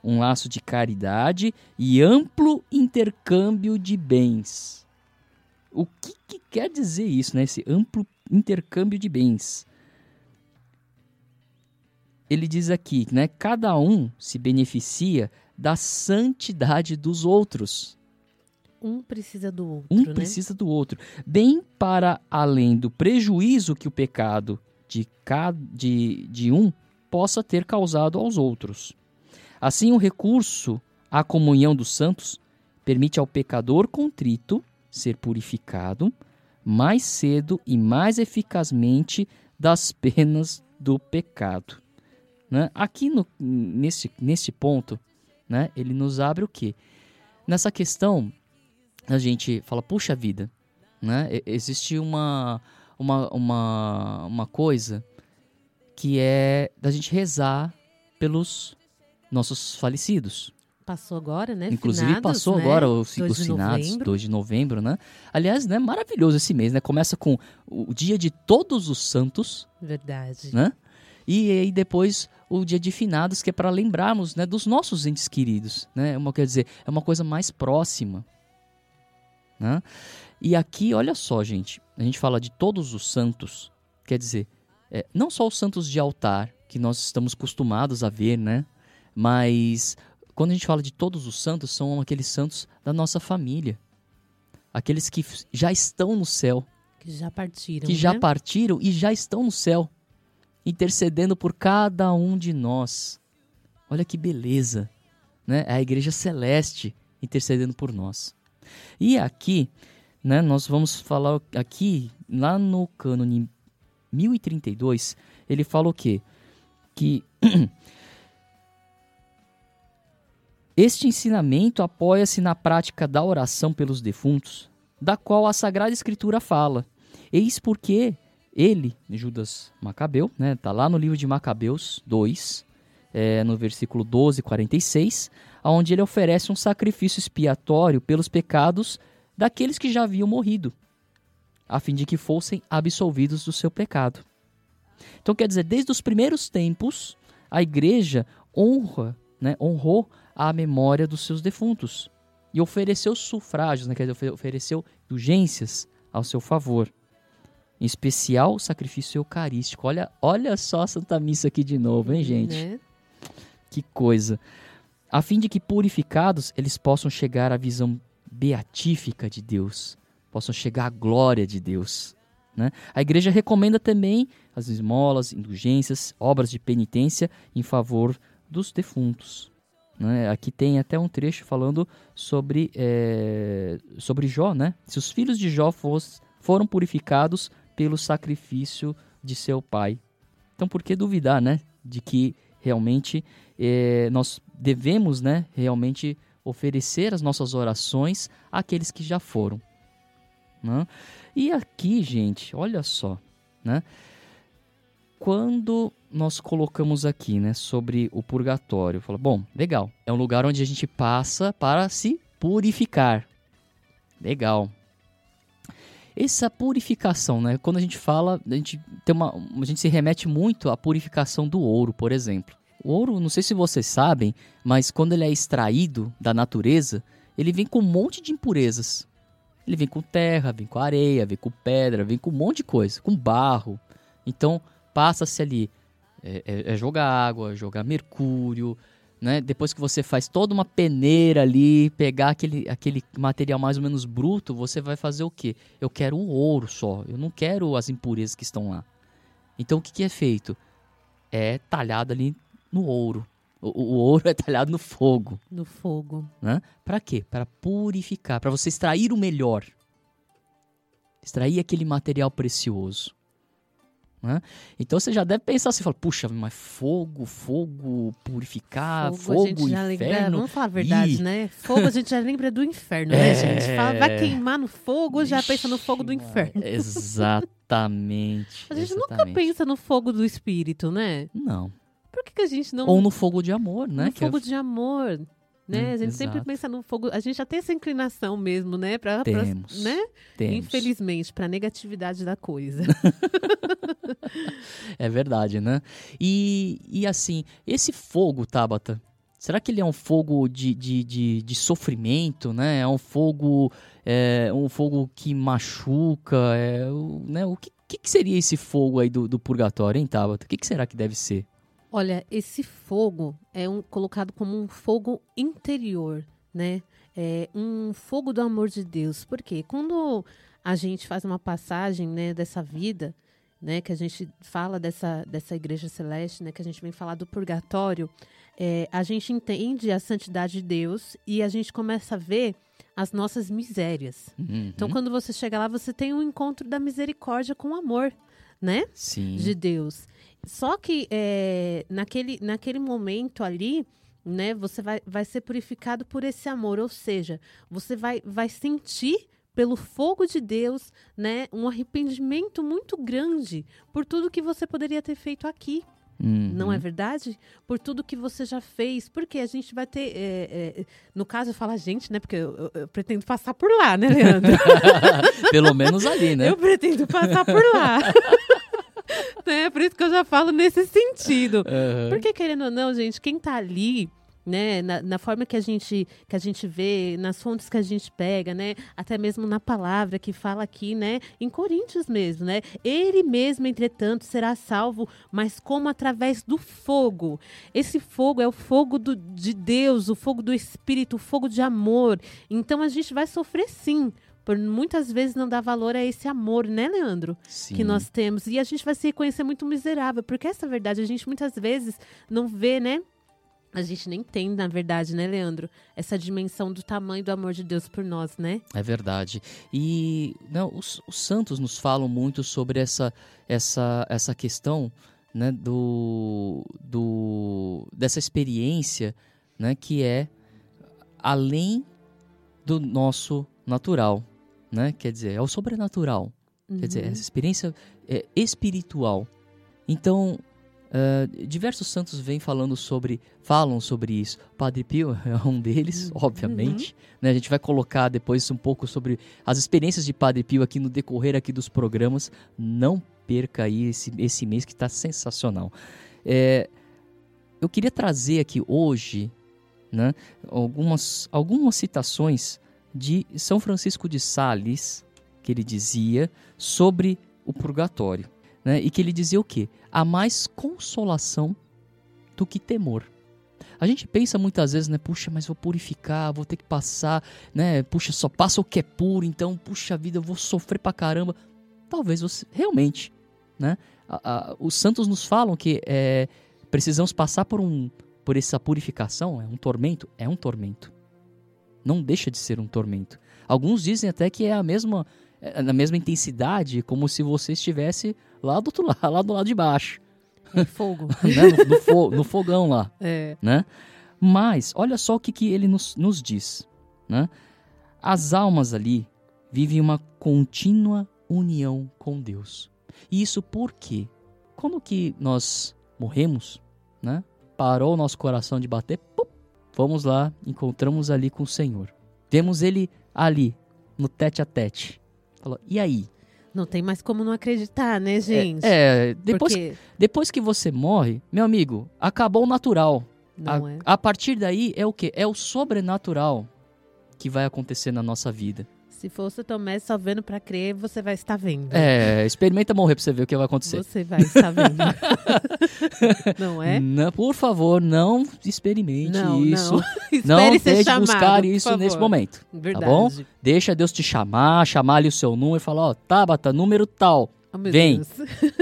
Um laço de caridade e amplo intercâmbio de bens. O que, que quer dizer isso, né? Esse amplo intercâmbio de bens? Ele diz aqui, né? Cada um se beneficia da santidade dos outros. Um precisa do outro, Um né? precisa do outro. Bem para além do prejuízo que o pecado de, ca- de, de um possa ter causado aos outros. Assim, o recurso à comunhão dos santos permite ao pecador contrito ser purificado mais cedo e mais eficazmente das penas do pecado. Né? Aqui no, nesse, nesse ponto, né, ele nos abre o quê? Nessa questão, a gente fala, puxa vida, né? existe uma, uma, uma, uma coisa que é da gente rezar pelos nossos falecidos. Passou agora, né? Inclusive Finados, passou né? agora os, 2 os de finados, novembro. 2 de novembro, né? Aliás, né, maravilhoso esse mês, né? Começa com o dia de todos os santos, Verdade. né? E aí depois o dia de finados, que é para lembrarmos, né, dos nossos entes queridos, né? É Uma, quer dizer, é uma coisa mais próxima, né? E aqui, olha só, gente, a gente fala de todos os santos, Quer dizer, é, não só os santos de altar, que nós estamos acostumados a ver, né? Mas quando a gente fala de todos os santos, são aqueles santos da nossa família. Aqueles que já estão no céu. Que já partiram. Que né? já partiram e já estão no céu, intercedendo por cada um de nós. Olha que beleza, né? É a igreja celeste intercedendo por nós. E aqui, né, nós vamos falar aqui, lá no cânone 1032, ele fala o quê? Que este ensinamento apoia-se na prática da oração pelos defuntos, da qual a Sagrada Escritura fala. Eis porque ele, Judas Macabeu, né, tá lá no livro de Macabeus 2, é, no versículo 12, 46, onde ele oferece um sacrifício expiatório pelos pecados daqueles que já haviam morrido, a fim de que fossem absolvidos do seu pecado. Então, quer dizer, desde os primeiros tempos, a igreja honra, né, honrou a memória dos seus defuntos e ofereceu sufrágios, né, quer dizer, ofereceu indulgências ao seu favor. Em especial o sacrifício eucarístico. Olha, olha só a Santa Missa aqui de novo, hein, gente? Né? Que coisa. A fim de que purificados eles possam chegar à visão beatífica de Deus, possam chegar à glória de Deus. Né? A igreja recomenda também as esmolas, indulgências, obras de penitência em favor dos defuntos. Né? Aqui tem até um trecho falando sobre, é, sobre Jó, né? Se os filhos de Jó fosse, foram purificados pelo sacrifício de seu pai. Então, por que duvidar, né? De que realmente é, nós devemos, né? Realmente oferecer as nossas orações àqueles que já foram. Né? E aqui, gente, olha só, né? Quando nós colocamos aqui, né, sobre o purgatório, fala, bom, legal, é um lugar onde a gente passa para se purificar. Legal. Essa purificação, né? Quando a gente fala, a gente tem uma, a gente se remete muito à purificação do ouro, por exemplo. O ouro, não sei se vocês sabem, mas quando ele é extraído da natureza, ele vem com um monte de impurezas. Ele vem com terra, vem com areia, vem com pedra, vem com um monte de coisa, com barro. Então, passa-se ali é, é, é, jogar água, jogar mercúrio, né? Depois que você faz toda uma peneira ali, pegar aquele, aquele material mais ou menos bruto, você vai fazer o quê? Eu quero o ouro só, eu não quero as impurezas que estão lá. Então, o que, que é feito? É talhado ali no ouro. O, o, ouro é talhado no fogo. No fogo. Né? Para quê? Para purificar, para você extrair o melhor. Extrair aquele material precioso. Né? Então você já deve pensar assim, fala, puxa, mas fogo, fogo, purificar, fogo, fogo inferno. Lembra, vamos falar a verdade, Ih. né? Fogo a gente já lembra do inferno, né, é... né, gente? Fala, vai queimar no fogo, já pensa no fogo do inferno. Exatamente. a gente exatamente. nunca pensa no fogo do espírito, né? Não. Por que, que a gente não. Ou no fogo de amor, né? No fogo é... de amor. Né? Hum, a gente exato. sempre pensa no fogo. A gente já tem essa inclinação mesmo, né? Pra, Temos. Pra, né? Temos. Infelizmente, para negatividade da coisa. é verdade, né? E, e assim, esse fogo, Tabata, será que ele é um fogo de, de, de, de sofrimento, né? É um fogo, é, um fogo que machuca, é, né? O que, que, seria esse fogo aí do, do purgatório, hein, Tabata? O que, que será que deve ser? Olha, esse fogo é um, colocado como um fogo interior, né? É um fogo do amor de Deus. Porque quando a gente faz uma passagem né, dessa vida, né, que a gente fala dessa, dessa igreja celeste, né, que a gente vem falar do purgatório, é, a gente entende a santidade de Deus e a gente começa a ver as nossas misérias. Uhum. Então, quando você chega lá, você tem um encontro da misericórdia com o amor, né? Sim. De Deus. Só que é, naquele, naquele momento ali, né, você vai, vai ser purificado por esse amor, ou seja, você vai, vai sentir pelo fogo de Deus, né, um arrependimento muito grande por tudo que você poderia ter feito aqui. Uhum. Não é verdade? Por tudo que você já fez. Porque a gente vai ter. É, é, no caso, eu falo a gente, né? Porque eu, eu, eu, pretendo passar por lá, né, Leandro? Pelo menos ali, né? Eu pretendo passar por lá. né? Por isso que eu já falo nesse sentido. Uhum. Porque, querendo ou não, gente, quem tá ali, né? Na, na, forma que a gente que a gente vê, nas fontes que a gente pega, né? Até mesmo na palavra que fala aqui, né? Em Coríntios mesmo, né? Ele mesmo, entretanto, será salvo, mas como através do fogo. Esse fogo é o fogo do, de Deus, o fogo do Espírito, o fogo de amor. Então a gente vai sofrer sim por muitas vezes não dar valor a esse amor, né, Leandro? Sim. Que nós temos. E a gente vai se reconhecer muito miserável, porque essa verdade a gente muitas vezes não vê, né? A gente nem tem, na verdade, né, Leandro? Essa dimensão do tamanho do amor de Deus por nós, né? É verdade. E não, os, os santos nos falam muito sobre essa, essa, essa questão né, do, do, dessa experiência né, que é além do nosso natural. Né? Quer dizer, é o sobrenatural. Uhum. Quer dizer, uhum. essa experiência é espiritual. Então, Uh, diversos santos vêm falando sobre, falam sobre isso. Padre Pio é um deles, uhum. obviamente. Uhum. Né, a gente vai colocar depois um pouco sobre as experiências de Padre Pio aqui no decorrer aqui dos programas. Não perca aí esse, esse mês que está sensacional. É, eu queria trazer aqui hoje né, algumas, algumas citações de São Francisco de Sales, que ele dizia sobre o purgatório. Né? E que ele dizia o quê? Há mais consolação do que temor. A gente pensa muitas vezes, né? Puxa, mas vou purificar, vou ter que passar, né? Puxa, só passa o que é puro, então, puxa vida, eu vou sofrer pra caramba. Talvez você, realmente, né? A, a, os santos nos falam que é, precisamos passar por um, por essa purificação, é um tormento, é um tormento. Não deixa de ser um tormento. Alguns dizem até que é a mesma, na mesma intensidade, como se você estivesse lá do outro lado, lá do lado de baixo. Em fogo. né? no, no, fo no, fogão lá. É. Né? Mas, olha só o que, que ele nos, nos diz. Né? As almas ali vivem uma contínua união com Deus. E isso porque, quando que nós morremos, né? parou o nosso coração de bater, pum, vamos lá, encontramos ali com o Senhor. Vemos ele ali, no tete a tete. Falou, e aí? Não tem mais como não acreditar, né, gente? É, é depois, Porque... depois que você morre, meu amigo, acabou o natural. Não a, é. a partir daí é o que? É o sobrenatural que vai acontecer na nossa vida. Se fosse Tomé só vendo para crer, você vai estar vendo. É, experimenta morrer para você ver o que vai acontecer. Você vai estar vendo. não é? Não, por favor, não experimente não, isso. Não, não tente chamado, buscar isso nesse momento. Verdade. Tá bom? Deixa Deus te chamar, chamar ali o seu número e falar, ó, Tabata, número tal. Oh, Vem.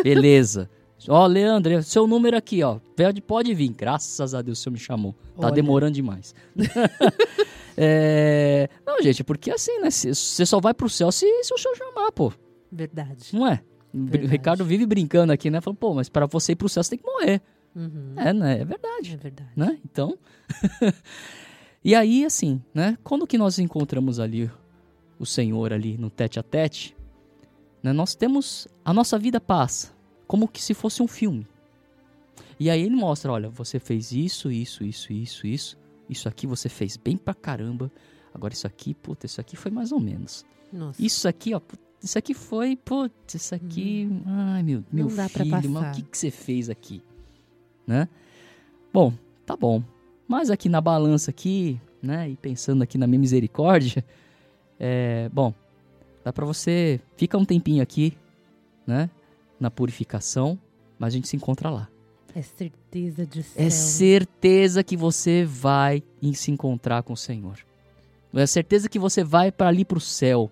Beleza. Ó, Leandro, seu número aqui, ó. Pode vir. Graças a Deus o senhor me chamou. Tá Olha. demorando demais. É... Não, gente, porque assim, né? Você só vai pro céu se, se o senhor chamar, pô. Verdade. Não é? Verdade. O Ricardo vive brincando aqui, né? Falando, pô, mas para você ir pro céu você tem que morrer. Uhum. É, né? É verdade. É verdade. Né? Então. e aí, assim, né? Quando que nós encontramos ali o Senhor ali no tete a tete, né? Nós temos. A nossa vida passa como que se fosse um filme. E aí ele mostra, olha, você fez isso, isso, isso, isso, isso. Isso aqui você fez bem pra caramba. Agora isso aqui, puta, isso aqui foi mais ou menos. Nossa. Isso aqui, ó, isso aqui foi, putz, isso aqui, hum. ai meu, meu Não filho, mas o que, que você fez aqui? Né? Bom, tá bom. Mas aqui na balança aqui, né, e pensando aqui na minha misericórdia, é, bom, dá pra você, fica um tempinho aqui, né, na purificação, mas a gente se encontra lá. É certeza de céu. É certeza que você vai se encontrar com o Senhor. É certeza que você vai para ali para o céu.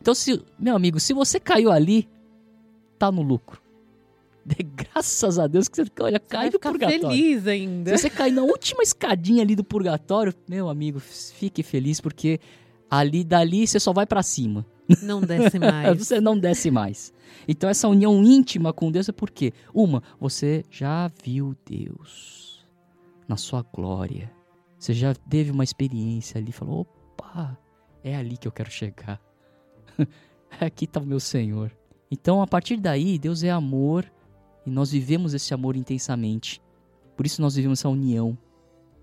Então, se, meu amigo, se você caiu ali, tá no lucro. De graças a Deus que você olha, cai do purgatório. feliz ainda. Se você cair na última escadinha ali do purgatório, meu amigo, fique feliz porque ali dali você só vai para cima. Não desce mais. você não desce mais. Então essa união íntima com Deus é porque uma, você já viu Deus na sua glória. Você já teve uma experiência ali, falou: "Opa, é ali que eu quero chegar. Aqui está o meu Senhor". Então, a partir daí, Deus é amor e nós vivemos esse amor intensamente. Por isso nós vivemos essa união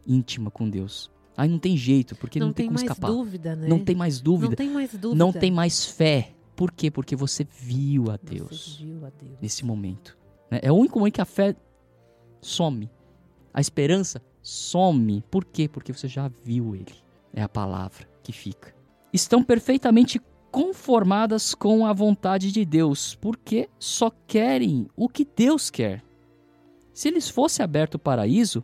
íntima com Deus. Aí não tem jeito, porque não, não tem, tem como escapar. Dúvida, né? Não tem mais dúvida. Não tem mais dúvida. Não tem mais fé. Por quê? Porque você viu a Deus, viu a Deus. nesse momento. Né? É o único momento que a fé some. a esperança some. Por quê? Porque você já viu ele. É a palavra que fica. Estão perfeitamente conformadas com a vontade de Deus, porque só querem o que Deus quer. Se lhes fosse aberto o paraíso,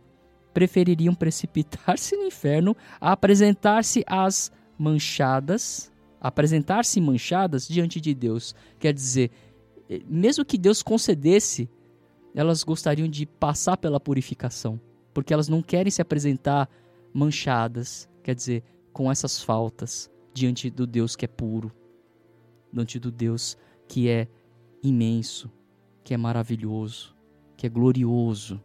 prefeririam precipitar-se no inferno a apresentar-se às manchadas, apresentar-se manchadas diante de Deus. Quer dizer, eh, mesmo que Deus concedesse, elas gostariam de passar pela purificação, porque elas não querem se apresentar manchadas, quer dizer, com essas faltas diante do Deus que é puro diante do Deus que é imenso, que é maravilhoso, que é glorioso.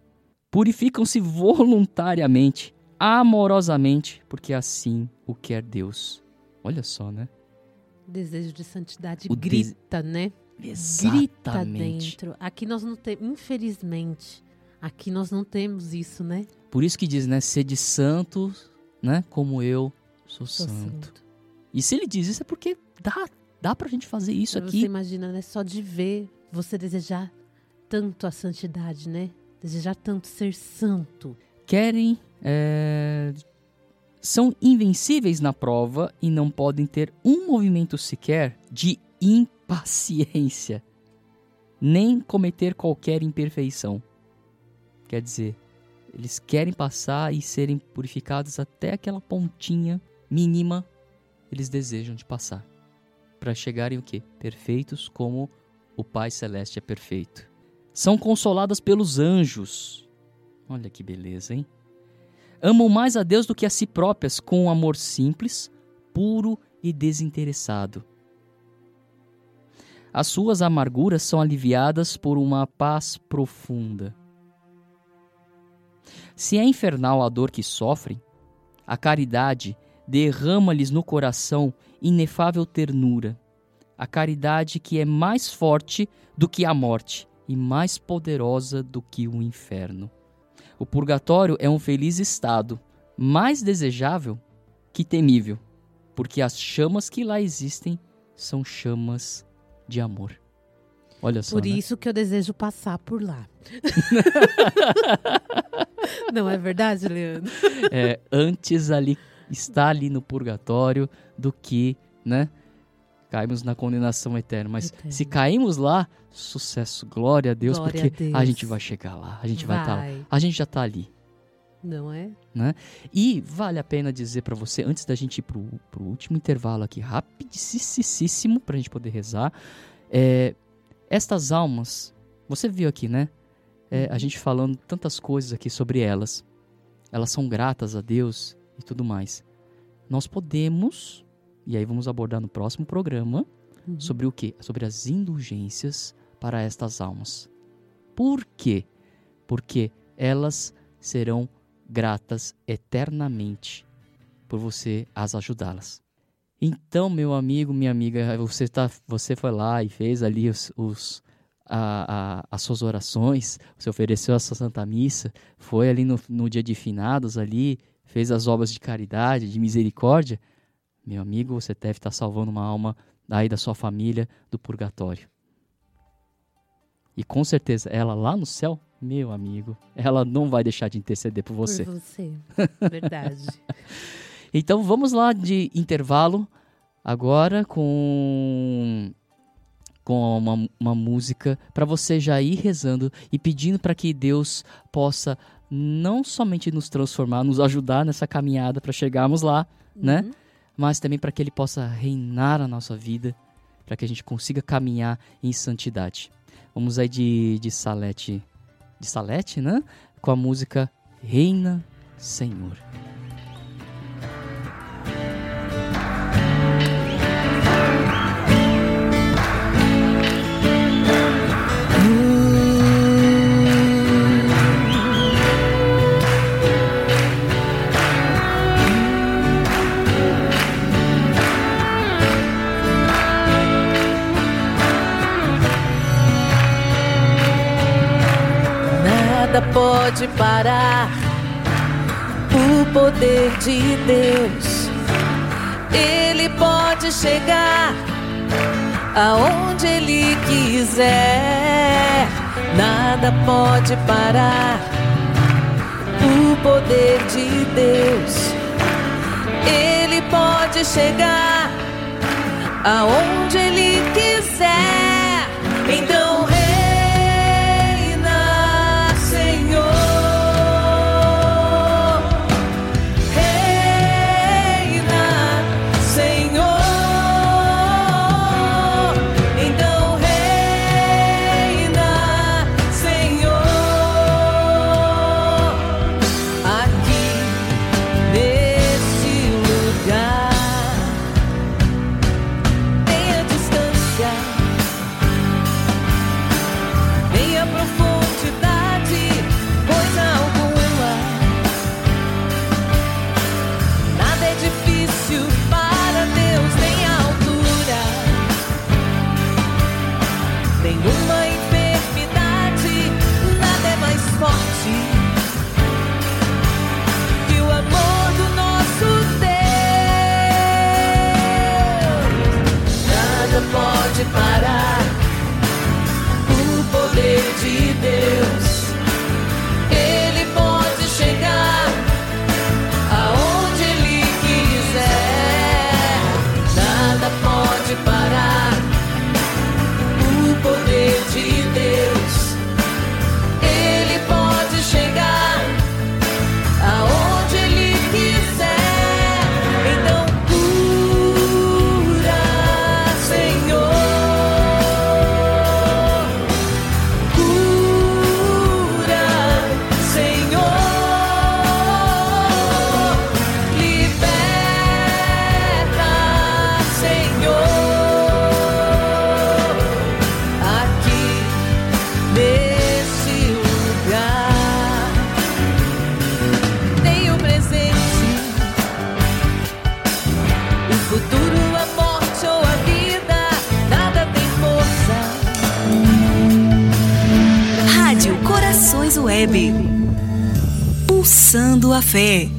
Purificam-se voluntariamente, amorosamente, porque assim o quer Deus. Olha só, né? O desejo de santidade O grita, né? Exatamente. Grita dentro. Aqui nós não temos, infelizmente, aqui nós não temos isso, né? Por isso que diz, né? Sede santos, né? Como eu sou, Sou santo. E se ele diz isso é porque dá, dá pra gente fazer isso Mas aqui. Você imagina, né? Só de ver você desejar tanto a santidade, né? Desejar tanto ser santo. querem. é, são invencíveis na prova e não podem ter um movimento sequer de impaciência, nem cometer qualquer imperfeição. Quer dizer, eles querem passar e serem purificados até aquela pontinha mínima eles desejam de passar para chegarem o quê? Perfeitos como o Pai celeste é perfeito. São consoladas pelos anjos. Olha que beleza, hein? Amam mais a Deus do que a si próprias, com um amor simples, puro e desinteressado. As suas amarguras são aliviadas por uma paz profunda. Se é infernal a dor que sofrem, a caridade derrama-lhes no coração inefável ternura. A caridade que é mais forte do que a morte e mais poderosa do que o inferno. O purgatório é um feliz estado, mais desejável que temível, porque as chamas que lá existem são chamas de amor. Olha só. Por né? isso que eu desejo passar por lá. não é verdade, Leandro? É, antes ali estar ali no purgatório do que, né? Caímos na condenação eterna. Mas Eterna. se caímos lá, sucesso, glória a Deus, Glória porque a Deus. a gente vai chegar lá, a gente vai estar lá. Vai. A gente já está ali. Não é? E vale a pena dizer para você, antes da gente ir pro, pro último intervalo aqui, rapidíssimo, pra gente poder rezar, é, estas almas, você viu aqui, né? É, a gente falando tantas coisas aqui sobre elas. Elas são gratas a Deus e tudo mais. Nós podemos, e aí vamos abordar no próximo programa, Uhum. sobre o quê? Sobre as indulgências para estas almas. Por quê? Porque elas serão gratas eternamente por você as ajudá-las. Então, meu amigo, minha amiga, você, tá, você foi lá e fez ali os, os- a- a- as suas orações, você ofereceu a sua Santa Missa, foi ali no, no dia de finados ali, fez as obras de caridade, de misericórdia. Meu amigo, você deve estar salvando uma alma aí da sua família do purgatório. E com certeza, ela lá no céu, meu amigo, ela não vai deixar de interceder por você. Por você. Verdade. Então vamos lá de intervalo agora com com uma, uma música para você já ir rezando e pedindo para que Deus possa não somente nos transformar, nos ajudar nessa caminhada para chegarmos lá, né? Mas também para que Ele possa reinar a nossa vida, para que a gente consiga caminhar em santidade. Vamos aí de, de Salete, de Salete, né? Com a música Reina Senhor. Nada pode parar o poder de Deus. Ele pode chegar aonde Ele quiser. Nada pode parar poder de Deus. Ele pode chegar aonde Ele quiser. Então, fé.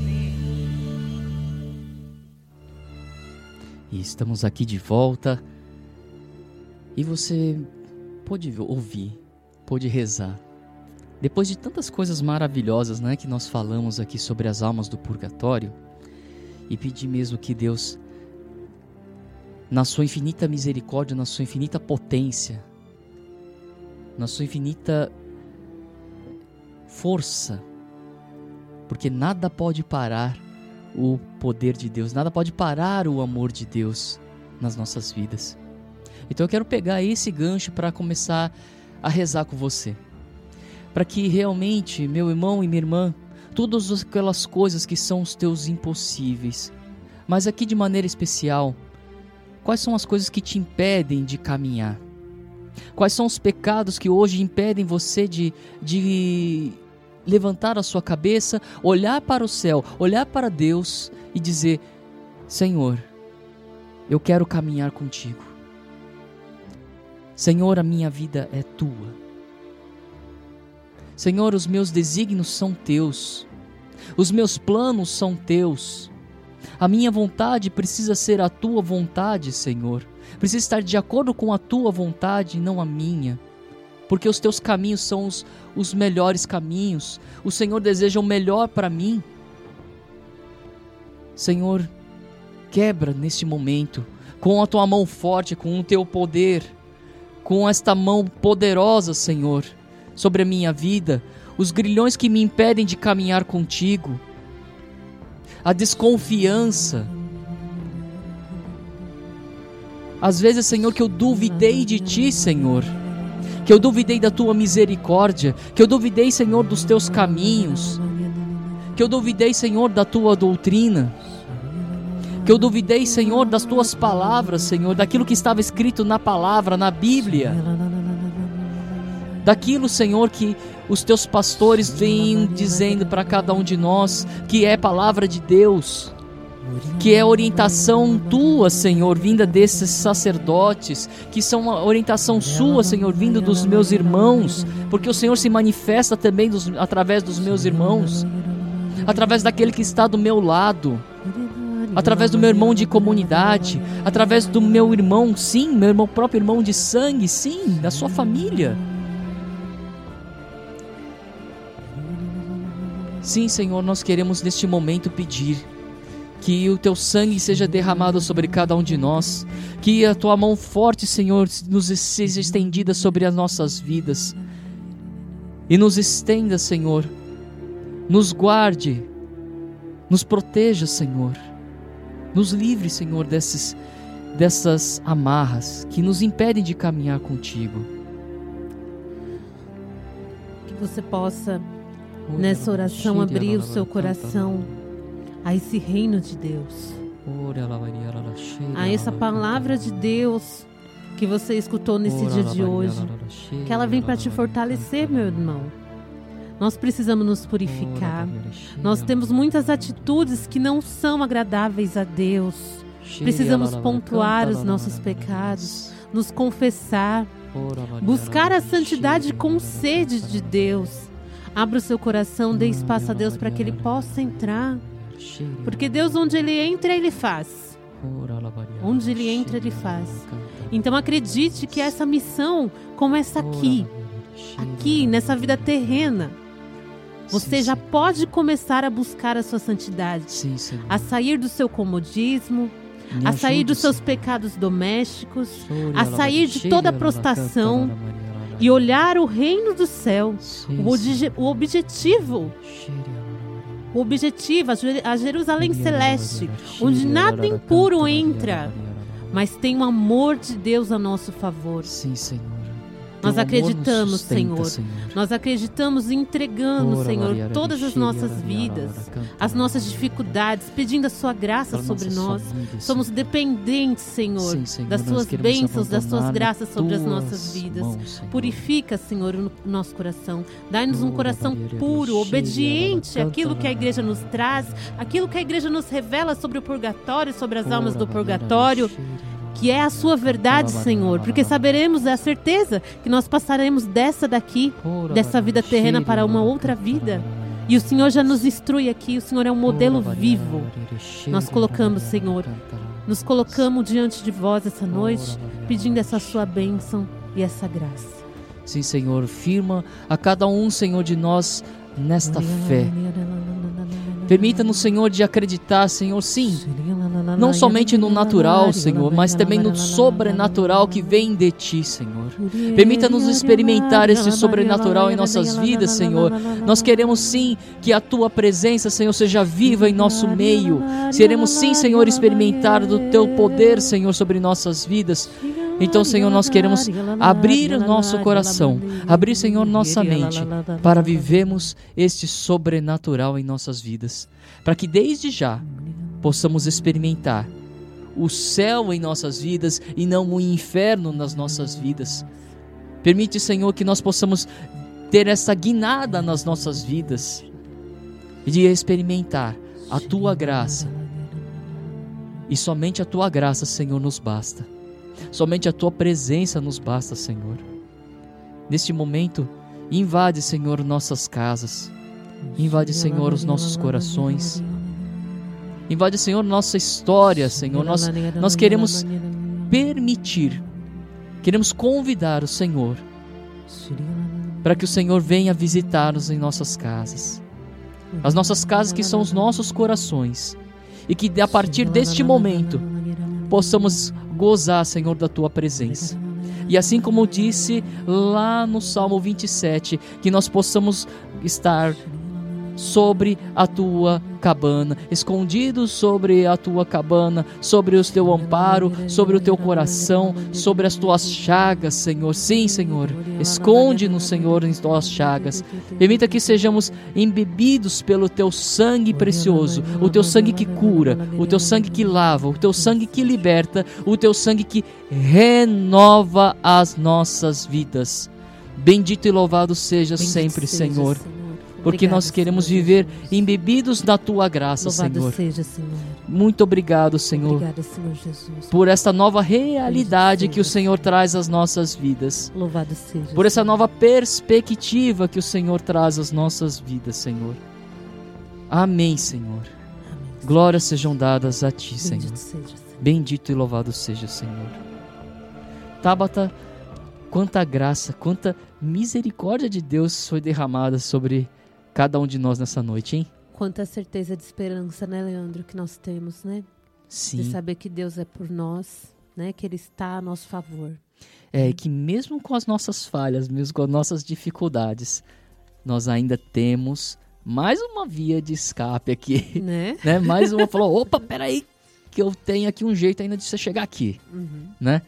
E estamos aqui de volta. E você pode ouvir, pode rezar. Depois de tantas coisas maravilhosas, né, que nós falamos aqui sobre as almas do purgatório, e pedir mesmo que Deus na sua infinita misericórdia, na sua infinita potência, na sua infinita força, porque nada pode parar o poder de Deus, nada pode parar o amor de Deus nas nossas vidas. Então eu quero pegar esse gancho para começar a rezar com você. Para que realmente, meu irmão e minha irmã, todas aquelas coisas que são os teus impossíveis, mas aqui de maneira especial, quais são as coisas que te impedem de caminhar? Quais são os pecados que hoje impedem você de, de levantar a sua cabeça, olhar para o céu, olhar para Deus e dizer: Senhor, eu quero caminhar contigo. Senhor, a minha vida é tua. Senhor, os meus desígnios são teus. Os meus planos são teus. A minha vontade precisa ser a tua vontade, Senhor. Precisa estar de acordo com a tua vontade e não a minha porque os teus caminhos são os, os melhores caminhos. O Senhor deseja o melhor para mim. Senhor, quebra neste momento, com a tua mão forte, com o teu poder, com esta mão poderosa, Senhor, sobre a minha vida, os grilhões que me impedem de caminhar contigo, a desconfiança. Às vezes, Senhor, que eu duvidei de ti, Senhor que eu duvidei da tua misericórdia, que eu duvidei, Senhor, dos teus caminhos, que eu duvidei, Senhor, da tua doutrina, que eu duvidei, Senhor, das tuas palavras, Senhor, daquilo que estava escrito na palavra, na Bíblia, daquilo, Senhor, que os teus pastores vêm dizendo para cada um de nós que é palavra de Deus que é orientação tua, Senhor, vinda desses sacerdotes, que são orientação sua, Senhor, vinda dos meus irmãos, porque o Senhor se manifesta também dos, através dos meus irmãos, através daquele que está do meu lado, através do meu irmão de comunidade, através do meu irmão, sim, meu irmão, próprio irmão de sangue, sim, da sua família. Sim, Senhor, nós queremos neste momento pedir que o teu sangue seja derramado sobre cada um de nós, que a tua mão forte, Senhor, nos seja estendida sobre as nossas vidas. E nos estenda, Senhor, nos guarde, nos proteja, Senhor, nos livre, Senhor, desses, dessas amarras que nos impedem de caminhar contigo. Que você possa, nessa oração, abrir o seu coração a esse reino de Deus, a essa palavra de Deus que você escutou nesse dia de hoje, que ela vem para te fortalecer, meu irmão. Nós precisamos nos purificar. Nós temos muitas atitudes que não são agradáveis a Deus. Precisamos pontuar os nossos pecados, nos confessar, buscar a santidade com sede de Deus. Abra o seu coração, dê espaço a Deus para que Ele possa entrar. Porque Deus, onde Ele entra, Ele faz. Onde Ele entra, Ele faz. Então acredite que essa missão começa aqui. Aqui, nessa vida terrena. Você já pode começar a buscar a sua santidade. A sair do seu comodismo, a sair dos seus pecados domésticos, a sair de toda a prostração e olhar o reino do céu. O, objetivo o objetivo, a Jerusalém celeste, onde nada impuro entra, mas tem o amor de Deus a nosso favor. Sim, Senhor. Nós acreditamos, Senhor. Senhor. Nós acreditamos e entregamos, Senhor, todas as nossas vidas, as nossas dificuldades, pedindo a Sua graça sobre nós. Somos dependentes, Senhor, das Suas bênçãos, das Suas graças sobre as nossas vidas. Purifica, Senhor, o nosso coração. Dai-nos um coração puro, obediente àquilo que a igreja nos traz, aquilo que a igreja nos revela sobre o purgatório, sobre as almas do purgatório que é a sua verdade, Senhor, porque saberemos a certeza que nós passaremos dessa daqui, dessa vida terrena para uma outra vida. E o Senhor já nos instrui aqui, o Senhor é um modelo vivo. Nós colocamos, Senhor, nos colocamos diante de vós essa noite, pedindo essa sua bênção e essa graça. Sim, Senhor, firma a cada um, Senhor, de nós nesta fé. Permita-nos, Senhor, de acreditar, Senhor, sim, não somente no natural, Senhor, mas também no sobrenatural que vem de Ti, Senhor. Permita-nos experimentar esse sobrenatural em nossas vidas, Senhor. Nós queremos sim que a Tua presença, Senhor, seja viva em nosso meio. Queremos sim, Senhor, experimentar do Teu poder, Senhor, sobre nossas vidas. Então, Senhor, nós queremos abrir o nosso coração, abrir, Senhor, nossa mente, para vivermos este sobrenatural em nossas vidas. Para que desde já possamos experimentar o céu em nossas vidas e não o inferno nas nossas vidas. Permite, Senhor, que nós possamos ter essa guinada nas nossas vidas de experimentar a tua graça. E somente a tua graça, Senhor, nos basta. Somente a tua presença nos basta, Senhor. Neste momento, invade, Senhor, nossas casas. Invade, Senhor, os nossos corações. Invade, Senhor, nossa história, Senhor. Nós, nós queremos permitir, queremos convidar o Senhor para que o Senhor venha visitar-nos em nossas casas. As nossas casas que são os nossos corações. E que a partir deste momento possamos gozar, Senhor, da tua presença. E assim como disse lá no Salmo 27, que nós possamos estar sobre a tua cabana, escondidos sobre a tua cabana, sobre o teu amparo, sobre o teu coração, sobre as tuas chagas, Senhor. Sim, Senhor, esconde-nos, Senhor, em tuas chagas. Permita que sejamos embebidos pelo teu sangue precioso, o teu sangue que cura, o teu sangue que lava, o teu sangue que liberta, o teu sangue que renova as nossas vidas. Bendito e louvado seja Bendito sempre, seja, Senhor. Senhor porque nós queremos viver embebidos da tua graça, Senhor. Seja, Senhor. Muito obrigado, Senhor. Obrigada, Senhor Jesus. Por esta nova realidade que o Senhor traz às nossas vidas. Louvado seja. Por essa nova perspectiva que o Senhor traz às nossas vidas, Senhor. Amém, Senhor. Amém, Glórias sejam dadas a ti, Senhor. Seja, Senhor. Bendito e louvado seja, Senhor. Tabata, quanta graça, quanta misericórdia de Deus foi derramada sobre cada um de nós nessa noite, hein? Quanta certeza de esperança, né, Leandro, que nós temos, né? Sim. De saber que Deus é por nós, né? Que Ele está a nosso favor. É que mesmo com as nossas falhas, mesmo com as nossas dificuldades, nós ainda temos mais uma via de escape aqui, né? né? Mais uma falou, opa, peraí, que eu tenho aqui um jeito ainda de você chegar aqui, Uhum. né?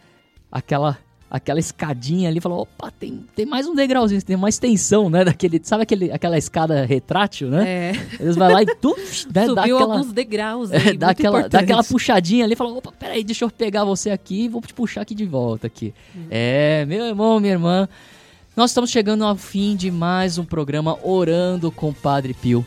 Aquela aquela escadinha ali, falou, opa, tem, tem mais um degrauzinho, tem uma extensão, né? Daquele, sabe aquele, aquela escada retrátil, né? É. Eles vão lá e tu, né, dá Subiu aquela, alguns degraus é, aí, dá, muito aquela, dá aquela puxadinha ali e fala, opa, peraí, deixa eu pegar você aqui e vou te puxar aqui de volta aqui. É, meu irmão, minha irmã, nós estamos chegando ao fim de mais um programa Orando com o Padre Pio.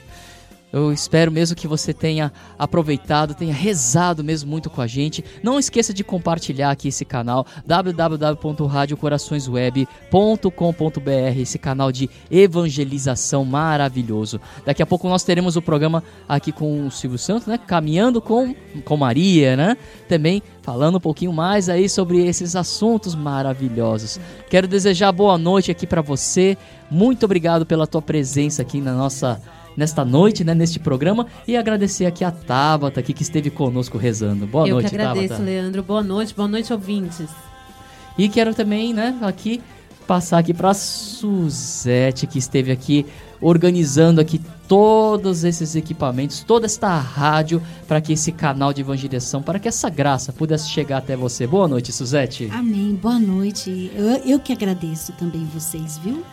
Eu espero mesmo que você tenha aproveitado, tenha rezado mesmo muito com a gente. Não esqueça de compartilhar aqui esse canal www.radiocoraçõesweb.com.br, esse canal de evangelização maravilhoso. Daqui a pouco nós teremos o programa aqui com o Silvio Santos, né? Caminhando com, com Maria, né? Também falando um pouquinho mais aí sobre esses assuntos maravilhosos. Quero desejar boa noite aqui para você. Muito obrigado pela tua presença aqui na nossa nesta noite, né, neste programa e agradecer aqui a Tabata aqui que esteve conosco rezando. Boa Eu noite, que agradeço, Tabata. Leandro. Boa noite, boa noite, ouvintes. E quero também, né, aqui passar aqui para Suzete que esteve aqui organizando aqui todos esses equipamentos, toda esta rádio para que esse canal de evangelização, para que essa graça pudesse chegar até você. Boa noite, Suzete. Amém. Boa noite. Eu, eu que agradeço também vocês, viu?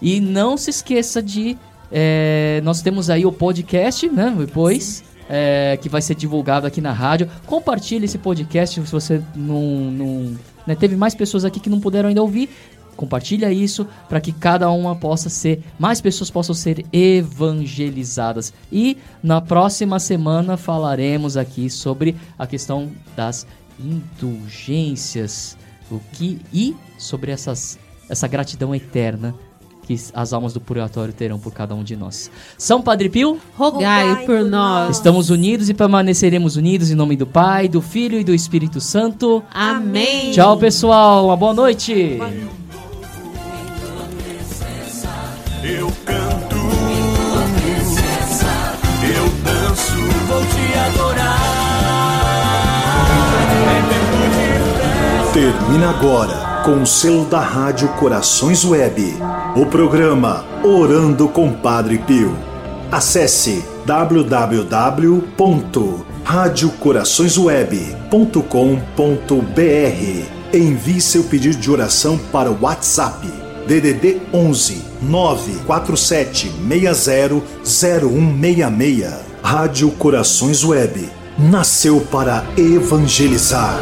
E não se esqueça de. É, nós temos aí o podcast, né? Depois. é, que vai ser divulgado aqui na rádio. Compartilhe esse podcast se você não. não né, teve mais pessoas aqui que não puderam ainda ouvir. Compartilha isso para que cada uma possa ser, mais pessoas possam ser evangelizadas. E na próxima semana falaremos aqui sobre a questão das indulgências, o que e sobre essas essa gratidão eterna que as almas do purgatório terão por cada um de nós. São Padre Pio, Rogai, Rogai por por nós. estamos unidos e permaneceremos unidos em nome do Pai, do Filho e do Espírito Santo. Amém. Tchau, pessoal. Uma boa noite. Eu canto, eu danço, vou te adorar. Termina agora, com o selo da Rádio Corações Web, o programa Orando com Padre Pio. Acesse www.radiocoraçõesweb.com.br. Envie seu pedido de oração para o WhatsApp DDD 11 947 60 0166. Rádio Corações Web nasceu para evangelizar.